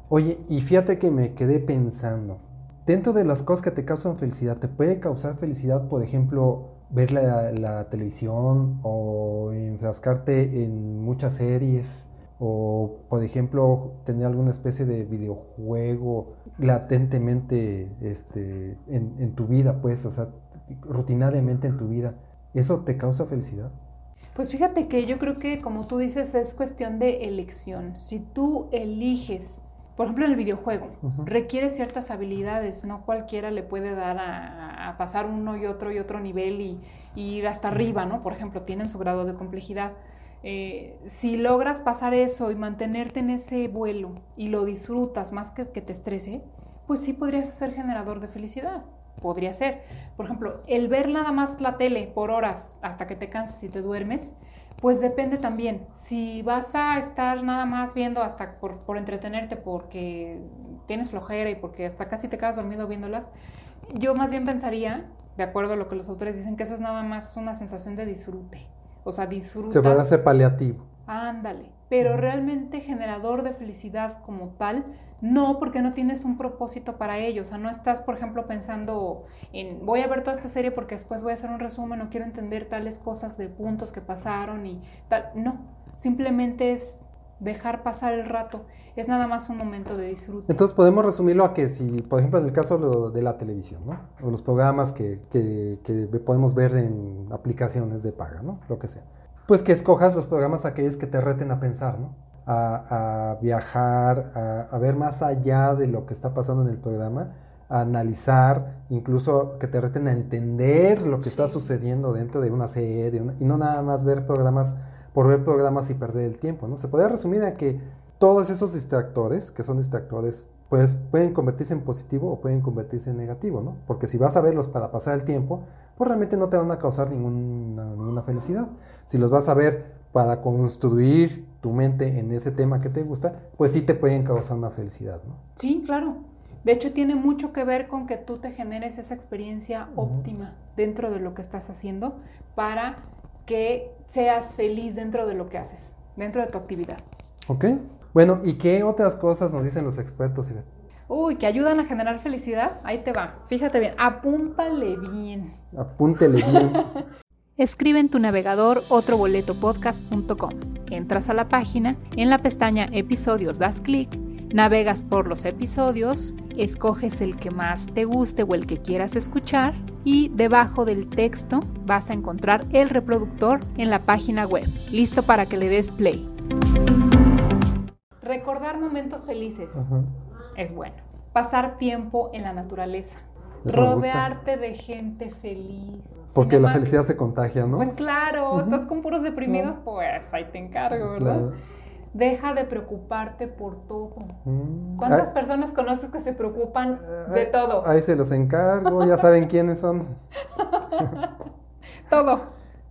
Oye, y fíjate que me quedé pensando. Dentro de las cosas que te causan felicidad, te puede causar felicidad, por ejemplo, ver la, televisión o enfrascarte en muchas series o, por ejemplo, tener alguna especie de videojuego latentemente este, en, en tu vida, pues, o sea, rutinariamente en tu vida. ¿Eso te causa felicidad? Pues fíjate que yo creo que, como tú dices, es cuestión de elección. Si tú eliges por ejemplo, el videojuego, requiere ciertas habilidades, no cualquiera le puede dar a, pasar uno y otro y otro nivel y, ir hasta arriba, ¿no? Por ejemplo, tienen su grado de complejidad. Eh, si logras pasar eso y mantenerte en ese vuelo y lo disfrutas más que que te estrese, pues sí podría ser generador de felicidad. Podría ser. Por ejemplo, el ver nada más la tele por horas hasta que te cansas y te duermes, pues depende también. Si vas a estar nada más viendo hasta por, entretenerte porque tienes flojera y porque hasta casi te quedas dormido viéndolas, yo más bien pensaría, de acuerdo a lo que los autores dicen, que eso es nada más una sensación de disfrute. O sea, disfrutas. Se puede hacer paliativo. Ándale. Pero realmente generador de felicidad como tal, no, porque no tienes un propósito para ello. O sea, no estás, por ejemplo, pensando en voy a ver toda esta serie porque después voy a hacer un resumen, no quiero entender tales cosas de puntos que pasaron y tal. No, simplemente es dejar pasar el rato. Es nada más un momento de disfrute. Entonces podemos resumirlo a que si, por ejemplo, en el caso de la televisión, ¿no? O los programas que, que, que podemos ver en aplicaciones de paga, ¿no? Lo que sea. Pues que escojas los programas aquellos que te reten a pensar, ¿no? a, a viajar, a, a ver más allá de lo que está pasando en el programa, a analizar, incluso que te reten a entender lo que está sucediendo dentro de una serie, de una- y no nada más ver programas por ver programas y perder el tiempo, ¿no? Se podría resumir a que todos esos distractores, que son distractores, pues pueden convertirse en positivo o pueden convertirse en negativo, ¿no? Porque si vas a verlos para pasar el tiempo, pues realmente no te van a causar ninguna, ninguna felicidad. Si los vas a ver para construir tu mente en ese tema que te gusta, pues sí te pueden causar una felicidad, ¿no? Sí, claro. De hecho, tiene mucho que ver con que tú te generes esa experiencia óptima dentro de lo que estás haciendo para que seas feliz dentro de lo que haces, dentro de tu actividad. ¿Ok? Bueno, ¿y qué otras cosas nos dicen los expertos, Ivette? Uy, que ayudan a generar felicidad. Ahí te va. Fíjate bien, apúntale bien. Apúntele bien. Escribe en tu navegador otroboletopodcast.com. Entras a la página, en la pestaña Episodios das clic, navegas por los episodios, escoges el que más te guste o el que quieras escuchar y debajo del texto vas a encontrar el reproductor en la página web, listo para que le des play. Recordar momentos felices Ajá. es bueno. Pasar tiempo en la naturaleza. Eso. Rodearte de gente feliz. Porque la felicidad se contagia, ¿no? Pues claro, estás con puros deprimidos, pues ahí te encargo, ¿verdad? Claro. Deja de preocuparte por todo. Mm. ¿Cuántas Ah, personas conoces que se preocupan ah, de todo? Ahí se los encargo, ya saben quiénes son. Todo,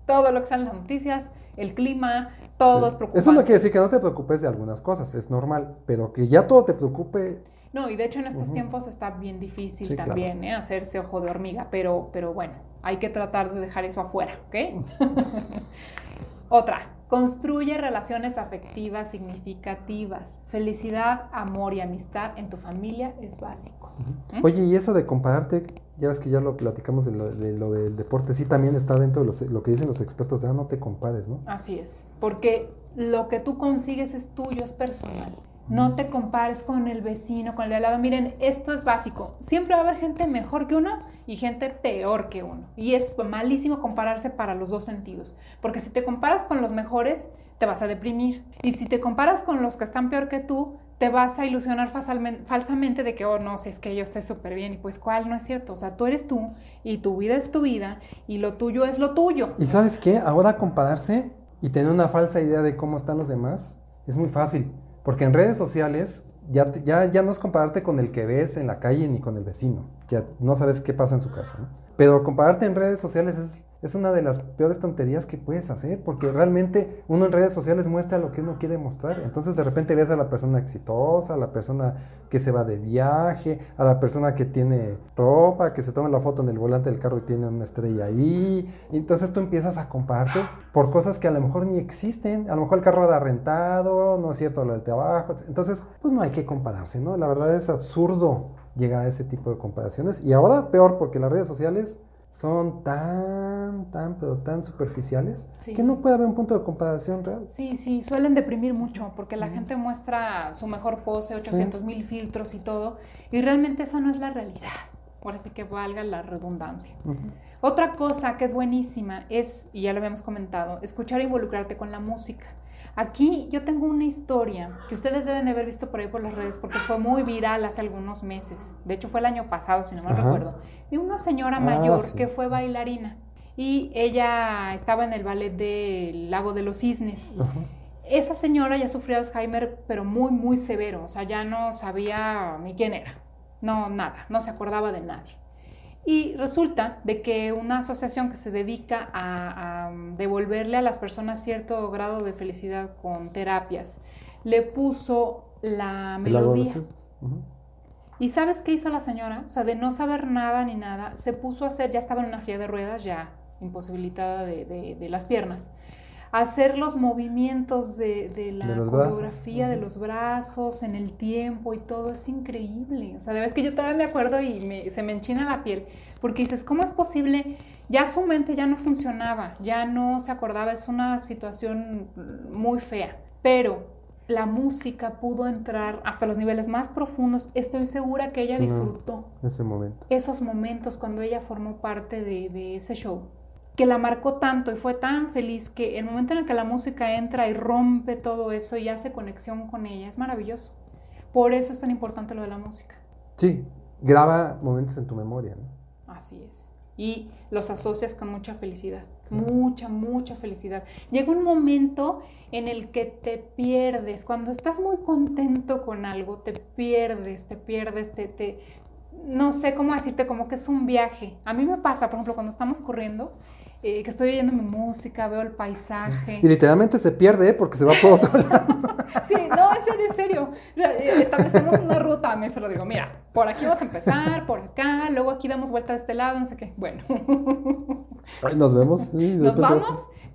todo lo que en las noticias, el clima, todos Sí. preocupados. Eso no quiere decir que no te preocupes de algunas cosas, es normal, pero que ya todo te preocupe, No, y de hecho en estos tiempos está bien difícil Sí, claro. también, ¿eh? Hacerse ojo de hormiga, pero, pero bueno, hay que tratar de dejar eso afuera, ¿ok? Otra, construye relaciones afectivas significativas. Felicidad, amor y amistad en tu familia es básico. ¿Mm? Oye, y eso de compararte, ya ves que ya lo platicamos de lo, de lo del deporte, sí también está dentro de los- lo que dicen los expertos, de, ah, no te compares, ¿no? Así es, porque lo que tú consigues es tuyo, es personal. No te compares con el vecino, con el de al lado. Miren, esto es básico. Siempre va a haber gente mejor que uno y gente peor que uno. Y es malísimo compararse para los dos sentidos. Porque si te comparas con los mejores, te vas a deprimir. Y si te comparas con los que están peor que tú, te vas a ilusionar falsamente de que, oh, no, si es que yo estoy súper bien. Y pues, ¿cuál? No es cierto. O sea, tú eres tú y tu vida es tu vida y lo tuyo es lo tuyo. Y sabes qué, ahora compararse y tener una falsa idea de cómo están los demás es muy fácil, porque en redes sociales ya, ya, ya no es compararte con el que ves en la calle ni con el vecino, no sabes qué pasa en su casa, ¿no? Pero compararte en redes sociales es, una de las peores tonterías que puedes hacer, porque realmente uno en redes sociales muestra lo que uno quiere mostrar. Entonces de repente ves a la persona exitosa, a la persona que se va de viaje, a la persona que tiene ropa, que se toma la foto en el volante del carro y tiene una estrella ahí. Y entonces tú empiezas a compararte por cosas que a lo mejor ni existen. A lo mejor el carro da rentado, no es cierto lo del trabajo. Entonces, pues no hay que compararse, ¿no? La verdad es absurdo llegar a ese tipo de comparaciones. Y ahora peor, porque las redes sociales son tan, tan, pero tan superficiales Sí. que no puede haber un punto de comparación real. Sí, sí, suelen deprimir mucho porque la gente muestra su mejor pose, 800 mil filtros y todo, y realmente esa no es la realidad. Por así que valga la redundancia. Otra cosa que es buenísima es, y ya lo habíamos comentado, escuchar e involucrarte con la música. Aquí yo tengo una historia que ustedes deben de haber visto por ahí por las redes porque fue muy viral hace algunos meses. De hecho fue el año pasado, si no Ajá. recuerdo. De una señora Ah, mayor sí. que fue bailarina y ella estaba en el ballet del Lago de los Cisnes. Ajá. Esa señora ya sufría Alzheimer, pero muy, muy severo. O sea, ya no sabía ni quién era. No, nada. No se acordaba de nadie. Y resulta de que una asociación que se dedica a, a devolverle a las personas cierto grado de felicidad con terapias, le puso la melodía. ¿Y sabes qué hizo la señora? O sea, de no saber nada ni nada, se puso a hacer, ya estaba en una silla de ruedas, ya imposibilitada de, de- de las piernas, hacer los movimientos de, de la De brazos. coreografía, de los brazos, en el tiempo y todo, es increíble. O sea, de verdad es que yo todavía me acuerdo y me- se me enchina la piel, porque dices, ¿cómo es posible? Ya su mente ya no funcionaba, ya no se acordaba, es una situación muy fea, pero la música pudo entrar hasta los niveles más profundos. Estoy segura que ella disfrutó Ese momento. esos momentos cuando ella formó parte de, de ese show. Que la marcó tanto y fue tan feliz que el momento en el que la música entra y rompe todo eso y hace conexión con ella, es maravilloso. Por eso es tan importante lo de la música. Sí, graba momentos en tu memoria. ¿no? Así es. Y los asocias con mucha felicidad, mucha, mucha felicidad. Llega un momento en el que te pierdes, cuando estás muy contento con algo, te pierdes, te pierdes, te, te, no sé cómo decirte, como que es un viaje. A mí me pasa, por ejemplo, cuando estamos corriendo, eh, que estoy oyendo mi música, veo el paisaje. Y literalmente se pierde ¿eh? porque se va por otro lado. sí, no, en serio, en serio. Eh, establecemos una ruta, a mí se lo digo, mira, por aquí vamos a empezar, por acá, luego aquí damos vuelta de este lado, no sé qué. Bueno. Nos vemos. Nos vamos.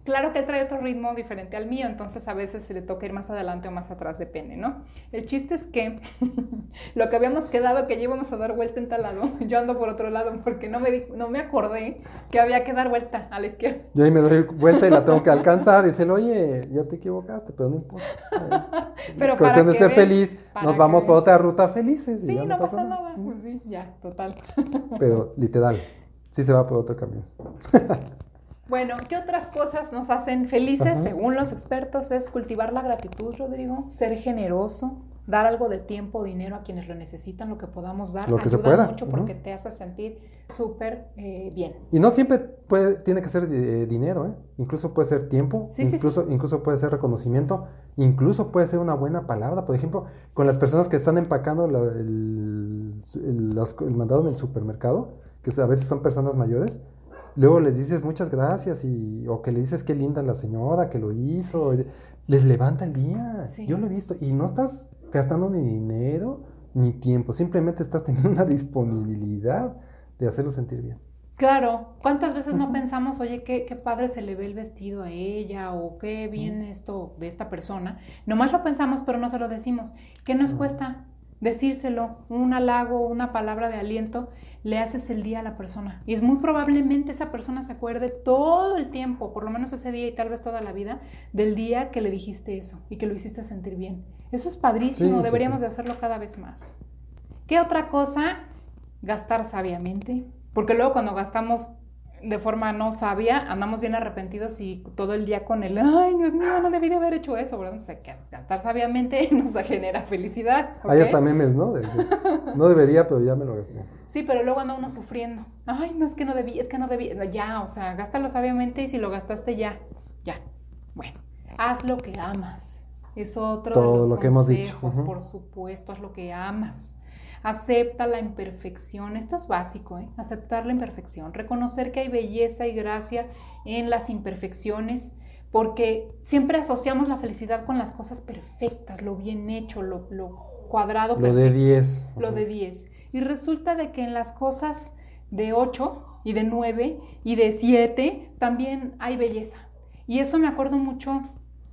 Claro que él trae otro ritmo diferente al mío, entonces a veces se le toca ir más adelante o más atrás, depende, ¿no? El chiste es que lo que habíamos quedado, que ya íbamos a dar vuelta en tal lado, yo ando por otro lado porque no me, no me acordé que había que dar vuelta a la izquierda. Yo ahí me doy vuelta y la tengo que alcanzar y decirle, oye, ya te equivocaste, pero no importa. pero Cuestión de ser feliz, nos vamos por otra ruta felices. Sí, no, pasa, nada. Pues sí, ya, total. pero literal, sí se va por otro camino. Bueno, ¿qué otras cosas nos hacen felices, según los expertos? Es cultivar la gratitud, Rodrigo, ser generoso, dar algo de tiempo, dinero a quienes lo necesitan, lo que podamos dar. Lo que ayuda se pueda. mucho porque te hace sentir súper eh, bien. Y no siempre puede, tiene que ser eh, dinero, ¿eh? Incluso puede ser tiempo, Sí, sí, incluso, incluso puede ser reconocimiento, incluso puede ser una buena palabra. Por ejemplo, con las personas que están empacando la- el, el mandado en el supermercado, que a veces son personas mayores, luego les dices muchas gracias y, o que le dices qué linda la señora que lo hizo, les levanta el día. Sí. Yo lo he visto. Y no estás gastando ni dinero ni tiempo, simplemente estás teniendo una disponibilidad de hacerlo sentir bien. Claro, ¿cuántas veces no pensamos, oye, qué, qué padre se le ve el vestido a ella o qué bien esto de esta persona? Nomás lo pensamos, pero no se lo decimos. ¿Qué nos cuesta decírselo? Un halago, una palabra de aliento, le haces el día a la persona. Y es muy probablemente esa persona se acuerde todo el tiempo, por lo menos ese día y tal vez toda la vida, del día que le dijiste eso y que lo hiciste sentir bien. Eso es padrísimo, Sí, sí, deberíamos sí. de hacerlo cada vez más. ¿Qué otra cosa? Gastar sabiamente. Porque luego cuando gastamos de forma no sabia, andamos bien arrepentidos y todo el día con el, ay, Dios mío, no debí de haber hecho eso, ¿verdad? O sea, que gastar sabiamente nos genera felicidad. Hay ¿ok? hasta memes, ¿no? De- de- no debería, pero ya me lo gasté. Sí, pero luego anda uno sufriendo. Ay, no es que no debí, es que no debí. Ya, o sea, gástalo sabiamente y si lo gastaste ya, ya. Bueno, haz lo que amas. Es otro de Todo los lo que hemos dicho, consejos, por supuesto, haz lo que amas. Acepta la imperfección. Esto es básico, ¿eh? Aceptar la imperfección. Reconocer que hay belleza y gracia en las imperfecciones, porque siempre asociamos la felicidad con las cosas perfectas, lo bien hecho, lo, lo cuadrado. Lo de perfecto 10. lo de 10. Y resulta de que en las cosas de 8 y de 9 y de 7 también hay belleza. Y eso me acuerdo mucho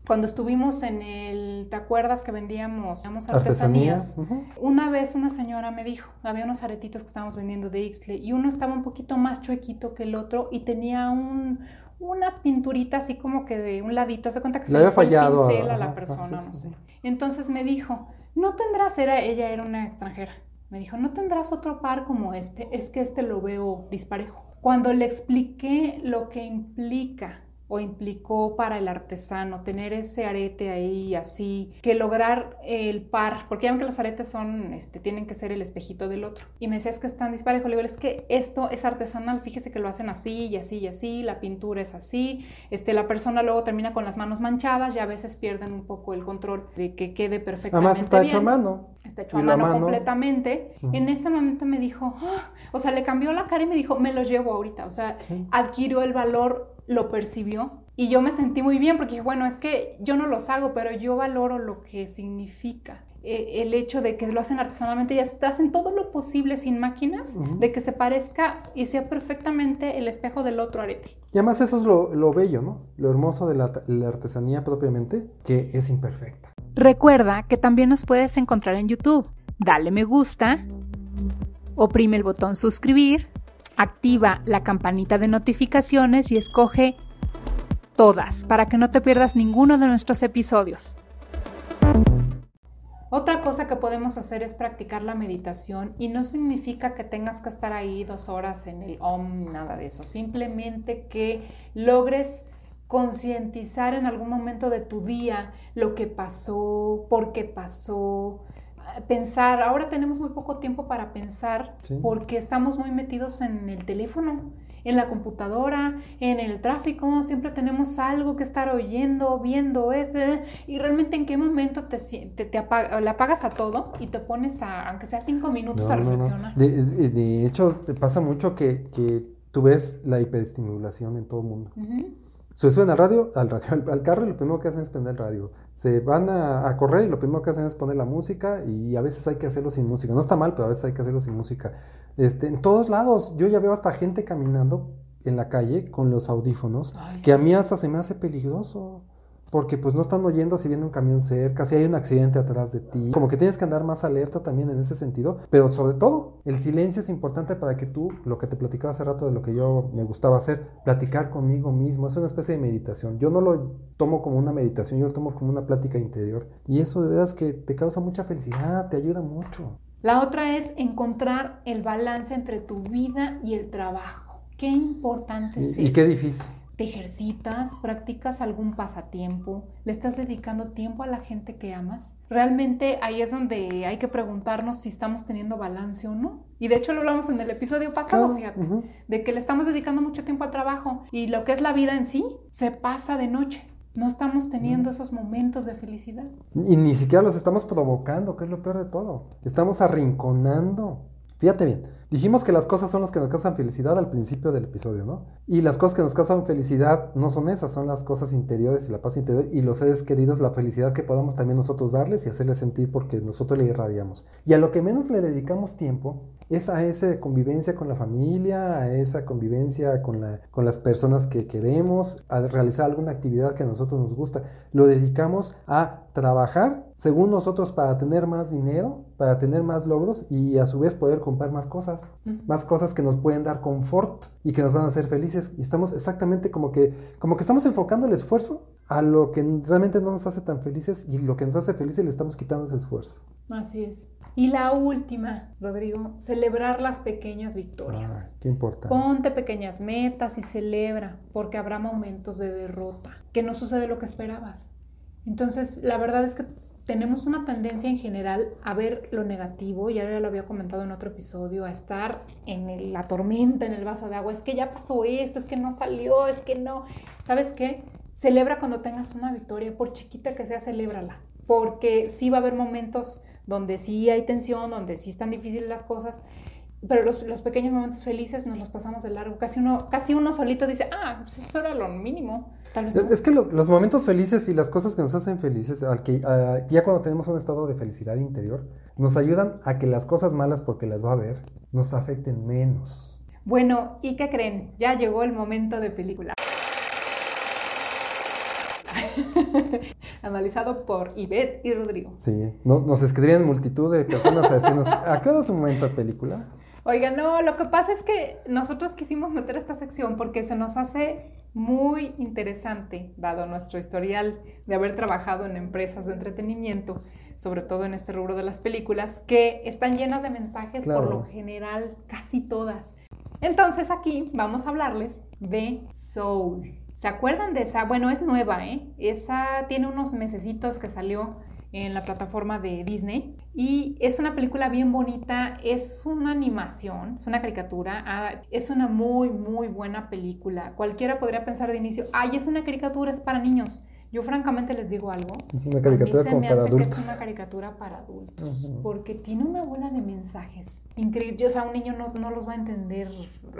cuando estuvimos en el, ¿te acuerdas que vendíamos, vendíamos Artesanía. artesanías? ujú. Una vez una señora me dijo, había unos aretitos que estábamos vendiendo de Ixtle y uno estaba un poquito más chuequito que el otro y tenía un, una pinturita así como que de un ladito, se cuenta que Le se había fue el fallado a- pincel a la persona, sí, sí, no sí. sé. Entonces me dijo, no tendrás, era, ella era una extranjera, me dijo, no tendrás otro par como este, es que este lo veo disparejo. Cuando le expliqué lo que implica o implicó para el artesano tener ese arete ahí así, que lograr el par, porque ya ven que los aretes son, este, tienen que ser el espejito del otro. Y me decía, es que están disparejos, le digo, es que esto es artesanal, fíjese que lo hacen así y así y así, la pintura es así, este, la persona luego termina con las manos manchadas y a veces pierden un poco el control de que quede perfectamente Además está bien hecho a mano. está hecho a lo mano, mano. completamente. En ese momento me dijo, "Ah", o sea, le cambió la cara y me dijo, me los llevo ahorita. O sea, Sí. adquirió el valor, lo percibió. Y yo me sentí muy bien porque dije, bueno, es que yo no los hago, pero yo valoro lo que significa. eh, el hecho de que lo hacen artesanalmente y hacen todo lo posible sin máquinas, de que se parezca y sea perfectamente el espejo del otro arete. Y además eso es lo, lo bello, ¿no? Lo hermoso de la, la artesanía propiamente, que es imperfecta. Recuerda que también nos puedes encontrar en YouTube. Dale me gusta, oprime el botón suscribir, activa la campanita de notificaciones y escoge todas para que no te pierdas ninguno de nuestros episodios. Otra cosa que podemos hacer es practicar la meditación y no significa que tengas que estar ahí dos horas en el OM, nada de eso. Simplemente que logres concientizar en algún momento de tu día lo que pasó, por qué pasó, pensar, ahora tenemos muy poco tiempo para pensar porque estamos muy metidos en el teléfono en la computadora, en el tráfico, siempre tenemos algo que estar oyendo, viendo, esto, y realmente en qué momento te, te, te le apagas a todo y te pones a, aunque sea cinco minutos, a reflexionar. De, hecho, te pasa mucho que, que, tú ves la hiperestimulación en todo el mundo. Se suben al radio, al radio, al, carro y lo primero que hacen es prender el radio. Se van a, correr y lo primero que hacen es poner la música y a veces hay que hacerlo sin música. No está mal, pero a veces hay que hacerlo sin música. Este, en todos lados, yo ya veo hasta gente caminando en la calle con los audífonos, que a mí hasta se me hace peligroso porque pues no están oyendo si viene un camión cerca, si hay un accidente atrás de ti, como que tienes que andar más alerta también en ese sentido, pero sobre todo el silencio es importante para que tú, lo que te platicaba hace rato de lo que yo me gustaba hacer, platicar conmigo mismo, es una especie de meditación, yo no lo tomo como una meditación, yo lo tomo como una plática interior. Y eso de verdad es que te causa mucha felicidad, te ayuda mucho. La otra es encontrar el balance entre tu vida y el trabajo. Qué importante es y, y qué difícil te ejercitas, practicas algún pasatiempo, le estás dedicando tiempo a la gente que amas. Realmente ahí es donde hay que preguntarnos si estamos teniendo balance o no. Y de hecho lo hablamos en el episodio pasado, fíjate, de que le estamos dedicando mucho tiempo al trabajo y lo que es la vida en sí se pasa de noche. No estamos teniendo esos momentos de felicidad. Y ni siquiera los estamos provocando, que es lo peor de todo. Estamos arrinconando. Fíjate bien, Dijimos que las cosas son las que nos causan felicidad al principio del episodio, ¿no? Y las cosas que nos causan felicidad no son esas, son las cosas interiores y la paz interior y los seres queridos, la felicidad que podamos también nosotros darles y hacerles sentir porque nosotros le irradiamos. Y a lo que menos le dedicamos tiempo es a esa convivencia con la familia, a esa convivencia con, la, con las personas que queremos, a realizar alguna actividad que a nosotros nos gusta. Lo dedicamos a trabajar según nosotros para tener más dinero, para tener más logros y a su vez poder comprar más cosas, más cosas que nos pueden dar confort y que nos van a hacer felices. Y estamos exactamente como que, como que estamos enfocando el esfuerzo a lo que realmente no nos hace tan felices y lo que nos hace felices le estamos quitando ese esfuerzo. Así es. Y la última, Rodrigo, celebrar las pequeñas victorias. Ah, qué importante. Ponte pequeñas metas y celebra, porque habrá momentos de derrota, que no sucede lo que esperabas. Entonces, la verdad es que tenemos una tendencia en general a ver lo negativo, ya lo había comentado en otro episodio, a estar en la tormenta, en el vaso de agua, es que ya pasó esto, es que no salió, es que no. ¿Sabes qué? Celebra cuando tengas una victoria, por chiquita que sea, celébrala, porque sí va a haber momentos donde sí hay tensión, donde sí están difíciles las cosas, pero los, los, pequeños momentos felices nos los pasamos de largo. Casi uno, casi uno solito dice, ah, pues eso era lo mínimo. Es que los, los, momentos felices y las cosas que nos hacen felices, al que, ya cuando tenemos un estado de felicidad interior, nos ayudan a que las cosas malas, porque las va a ver, nos afecten menos. Bueno, ¿y qué creen? Ya llegó el momento de película. Analizado por Ivette y Rodrigo. Sí, nos escribían multitud de personas a decirnos, ¿a qué es su momento de película? Oiga, no, lo que pasa es que nosotros quisimos meter esta sección porque se nos hace muy interesante, dado nuestro historial de haber trabajado en empresas de entretenimiento, sobre todo en este rubro de las películas, que están llenas de mensajes, por lo general, casi todas. Entonces aquí vamos a hablarles de Soul. ¿Se acuerdan de esa? Bueno, es nueva, ¿eh? Esa tiene unos mesecitos que salió en la plataforma de Disney. Y es una película bien bonita, es una animación, es una caricatura, ah, es una muy, muy buena película. Cualquiera podría pensar de inicio, ay, es una caricatura, es para niños. Yo francamente les digo algo. Es una caricatura a mí se me hace Que es una caricatura para adultos. Porque tiene una bola de mensajes. Increíble. O sea, un niño no, no, los va a entender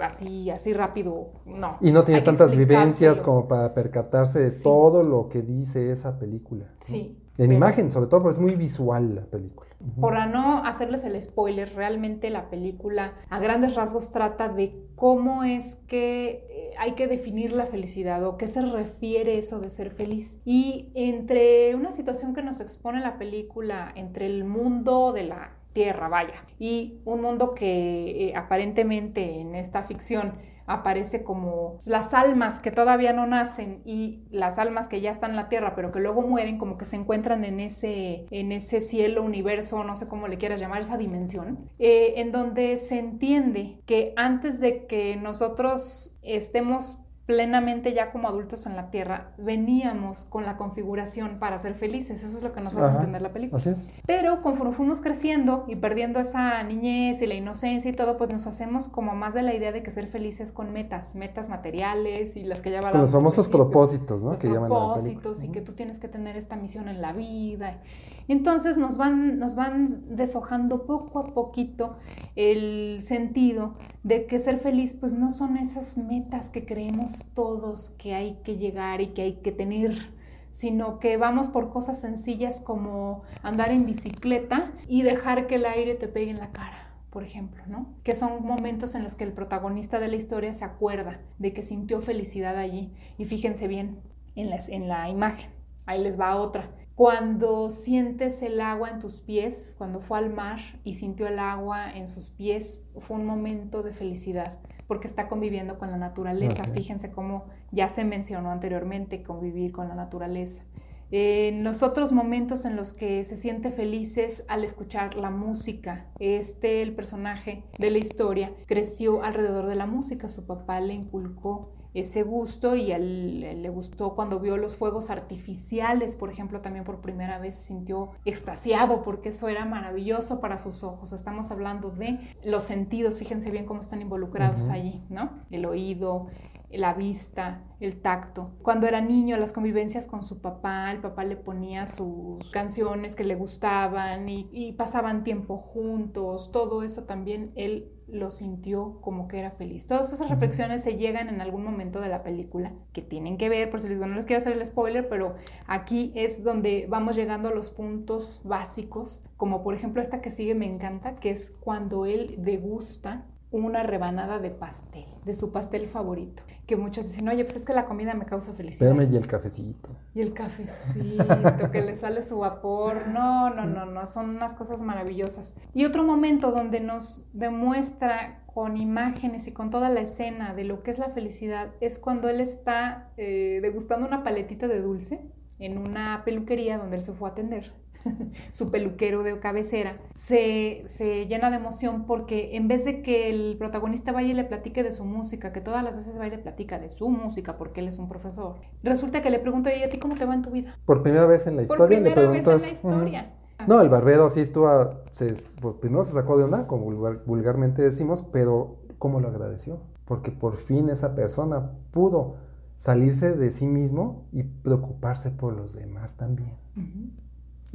así, así rápido. No. Y no tiene tantas vivencias como para percatarse de todo lo que dice esa película. Sí. En imagen, sobre todo, porque es muy visual la película. Por no hacerles el spoiler, realmente la película a grandes rasgos trata de cómo es que eh, hay que definir la felicidad o qué se refiere eso de ser feliz. Y entre una situación que nos expone la película, entre el mundo de la tierra, vaya, y un mundo que eh, aparentemente en esta ficción aparece como las almas que todavía no nacen y las almas que ya están en la tierra, pero que luego mueren, como que se encuentran en ese, en ese cielo, universo, no sé cómo le quieras llamar, esa dimensión, eh, en donde se entiende que antes de que nosotros estemos plenamente ya como adultos en la Tierra, veníamos con la configuración para ser felices. Eso es lo que nos hace entender la película. Así es. Pero conforme fuimos creciendo y perdiendo esa niñez y la inocencia y todo, pues nos hacemos como más de la idea de que ser felices con metas, metas materiales y las que ya Con los famosos propósitos, ¿no? Los que propósitos y que tú tienes que tener esta misión en la vida. Entonces nos van, nos van deshojando poco a poquito el sentido de que ser feliz pues no son esas metas que creemos todos que hay que llegar y que hay que tener sino que vamos por cosas sencillas como andar en bicicleta y dejar que el aire te pegue en la cara, por ejemplo, ¿no? Que son momentos en los que el protagonista de la historia se acuerda de que sintió felicidad allí. Y fíjense bien en la, en la imagen, ahí les va otra. Cuando sientes el agua en tus pies, cuando fue al mar y sintió el agua en sus pies, fue un momento de felicidad porque está conviviendo con la naturaleza. Fíjense cómo ya se mencionó anteriormente convivir con la naturaleza. En los otros momentos en los que se siente felices al escuchar la música. Este, el personaje de la historia, creció alrededor de la música. Su papá le inculcó ese gusto y él, le gustó cuando vio los fuegos artificiales, por ejemplo, también por primera vez se sintió extasiado porque eso era maravilloso para sus ojos. Estamos hablando de los sentidos, fíjense bien cómo están involucrados allí, ¿no? El oído, la vista, el tacto. Cuando era niño, las convivencias con su papá, el papá le ponía sus canciones que le gustaban y, y pasaban tiempo juntos, todo eso también él lo sintió como que era feliz. Todas esas reflexiones se llegan en algún momento de la película que tienen que ver, por si les digo, no les quiero hacer el spoiler, pero aquí es donde vamos llegando a los puntos básicos, como por ejemplo esta que sigue me encanta, que es cuando él degusta una rebanada de pastel, de su pastel favorito. Que muchos dicen, oye, pues es que la comida me causa felicidad. Espérame, y el cafecito. Y el cafecito, que le sale su vapor. No, no, no, no, son unas cosas maravillosas. Y otro momento donde nos demuestra con imágenes y con toda la escena de lo que es la felicidad es cuando él está eh, degustando una paletita de dulce en una peluquería donde él se fue a atender su peluquero de cabecera, se, se, llena de emoción porque en vez de que el protagonista vaya y le platique de su música, que todas las veces va y le platica de su música porque él es un profesor, resulta que le pregunta, ¿y a ti cómo te va en tu vida? Por primera vez en la historia. Por primera vez en la historia. No, el barbero sí estuvo, se, primero se sacó de onda, como vulgarmente decimos, pero ¿cómo lo agradeció? Porque por fin esa persona pudo salirse de sí mismo y preocuparse por los demás también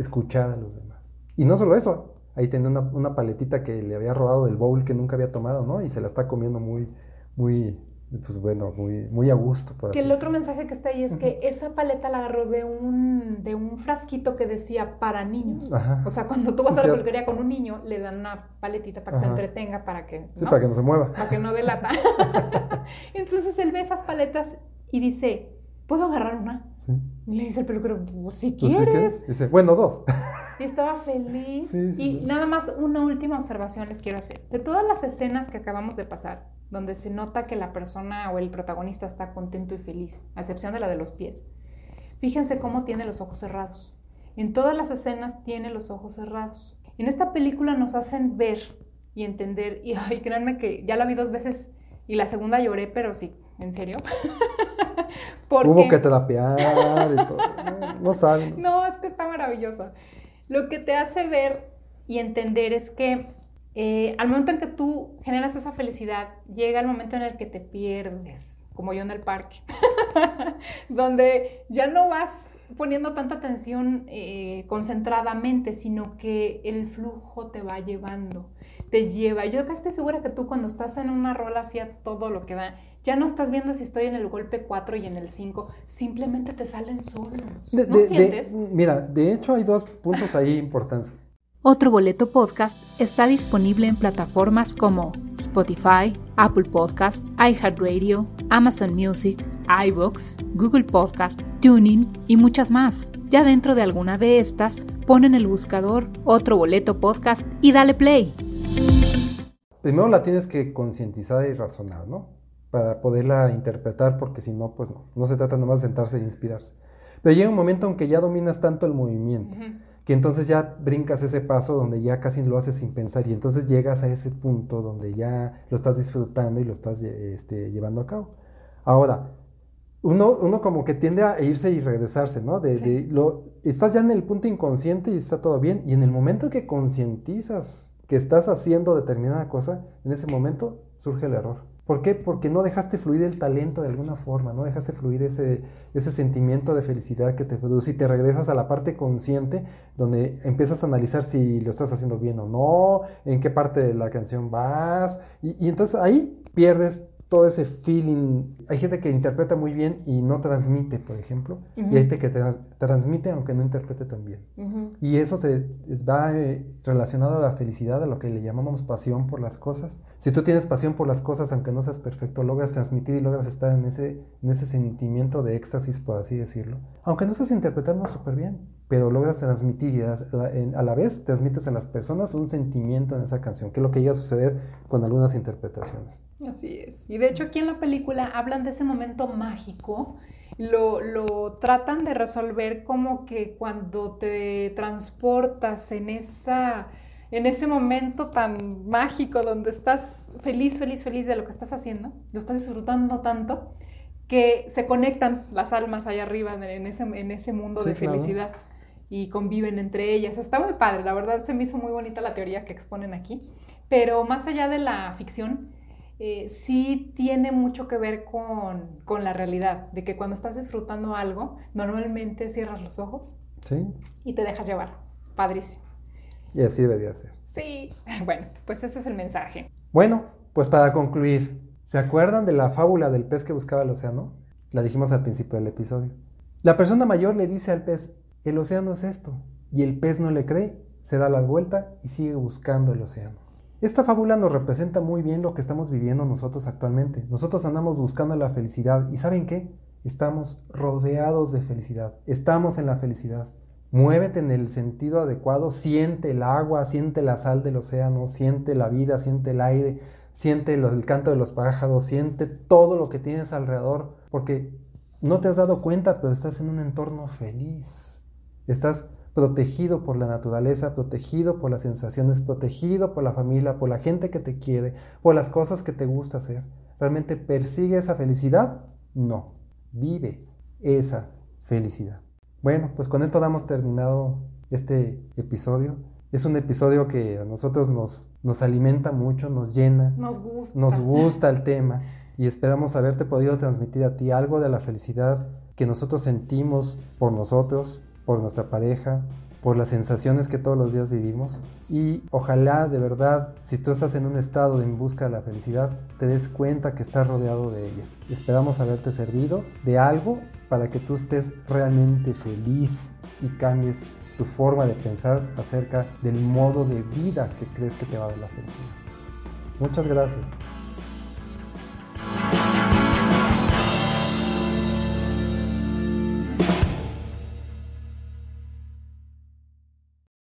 escuchar a los demás. Y no solo eso, ahí tenía una, paletita que le había robado del bowl que nunca había tomado, ¿no? Y se la está comiendo muy, muy, pues bueno, muy, muy a gusto. que el otro mensaje que está ahí es que esa paleta la agarró de un, de un frasquito que decía para niños. O sea, cuando tú vas a la peluquería con un niño, le dan una paletita para que se entretenga, para que... Sí, para que no se mueva. Para que no delata. Entonces él ve esas paletas y dice, ¿puedo agarrar una? Sí. Y le dice el peluquero, pues si pues, quieres. Dice, bueno, dos. Y estaba feliz. y nada más una última observación les quiero hacer. De todas las escenas que acabamos de pasar, donde se nota que la persona o el protagonista está contento y feliz, a excepción de la de los pies, fíjense cómo tiene los ojos cerrados. En todas las escenas tiene los ojos cerrados. En esta película nos hacen ver y entender, y ay, créanme que ya la vi dos veces y la segunda lloré, pero sí, ¿en serio? Hubo que terapiar y todo. No, saben. No, es que está maravillosa. Lo que te hace ver y entender es que eh, al momento en que tú generas esa felicidad, llega el momento en el que te pierdes, como yo en el parque, donde ya no vas poniendo tanta atención eh, concentradamente, sino que el flujo te va llevando, te lleva. Yo acá estoy segura que tú cuando estás en una rola hacía todo lo que da ya no estás viendo si estoy en el golpe 4 y en el 5, simplemente te salen solos. ¿No sientes? mira, de hecho hay dos puntos ahí importantes. Otro boleto podcast está disponible en plataformas como Spotify, Apple Podcasts, iHeartRadio, Amazon Music, iBooks, Google Podcast, Tuning y muchas más. Ya dentro de alguna de estas, pon en el buscador Otro boleto podcast y dale play. Primero la tienes que concientizar y razonar, ¿no? Para poderla interpretar, porque si no, pues no, no se trata nomás de sentarse e inspirarse. Pero llega un momento en que ya dominas tanto el movimiento, que entonces ya brincas ese paso donde ya casi lo haces sin pensar y entonces llegas a ese punto donde ya lo estás disfrutando y lo estás este, llevando a cabo. Ahora, uno, uno como que tiende a irse y regresarse, ¿no? De, lo, estás ya en el punto inconsciente y está todo bien y en el momento que concientizas que estás haciendo determinada cosa, en ese momento surge el error. ¿Por qué? Porque no dejaste fluir el talento de alguna forma, no dejaste fluir ese, ese sentimiento de felicidad que te produce y te regresas a la parte consciente donde empiezas a analizar si lo estás haciendo bien o no, en qué parte de la canción vas y, y entonces ahí pierdes todo ese feeling. Hay gente que interpreta muy bien y no transmite, por ejemplo, y hay gente que transmite aunque no interprete tan bien. Y eso se va eh, relacionado a la felicidad, a lo que le llamamos pasión por las cosas. Si tú tienes pasión por las cosas, aunque no seas perfecto, logras transmitir y logras estar en ese, en ese sentimiento de éxtasis, por así decirlo. Aunque no estés interpretando súper bien pero logras transmitir y a la vez transmites a las personas un sentimiento en esa canción, que es lo que llega a suceder con algunas interpretaciones. Así es. Y de hecho aquí en la película hablan de ese momento mágico, lo, lo tratan de resolver como que cuando te transportas en esa en ese momento tan mágico donde estás feliz, feliz, feliz de lo que estás haciendo, lo estás disfrutando tanto, que se conectan las almas allá arriba en ese, en ese mundo de felicidad y conviven entre ellas. Está muy padre, la verdad se me hizo muy bonita la teoría que exponen aquí, pero más allá de la ficción, eh, sí tiene mucho que ver con, con, la realidad, de que cuando estás disfrutando algo, normalmente cierras los ojos y te dejas llevar. Padrísimo. Y así debería ser. Sí, bueno, pues ese es el mensaje. Bueno, pues para concluir, ¿se acuerdan de la fábula del pez que buscaba el océano? La dijimos al principio del episodio. La persona mayor le dice al pez, el océano es esto, y el pez no le cree, se da la vuelta y sigue buscando el océano. Esta fábula nos representa muy bien lo que estamos viviendo nosotros actualmente. Nosotros andamos buscando la felicidad y ¿saben qué? Estamos rodeados de felicidad, estamos en la felicidad. Muévete en el sentido adecuado, siente el agua, siente la sal del océano, siente la vida, siente el aire, siente el canto de los pájaros, siente todo lo que tienes alrededor, porque no te has dado cuenta, pero estás en un entorno feliz. Estás protegido por la naturaleza, protegido por las sensaciones, protegido por la familia, por la gente que te quiere, por las cosas que te gusta hacer. ¿Realmente persigue esa felicidad? No, vive esa felicidad. Bueno, pues con esto damos terminado este episodio. Es un episodio que a nosotros nos, nos alimenta mucho, nos llena. Nos gusta. Nos gusta el tema y esperamos haberte podido transmitir a ti algo de la felicidad que nosotros sentimos por nosotros, por nuestra pareja, por las sensaciones que todos los días vivimos y ojalá de verdad, si tú estás en un estado en busca de la felicidad, te des cuenta que estás rodeado de ella. Esperamos haberte servido de algo para que tú estés realmente feliz y cambies tu forma de pensar acerca del modo de vida que crees que te va a dar la felicidad. Muchas gracias.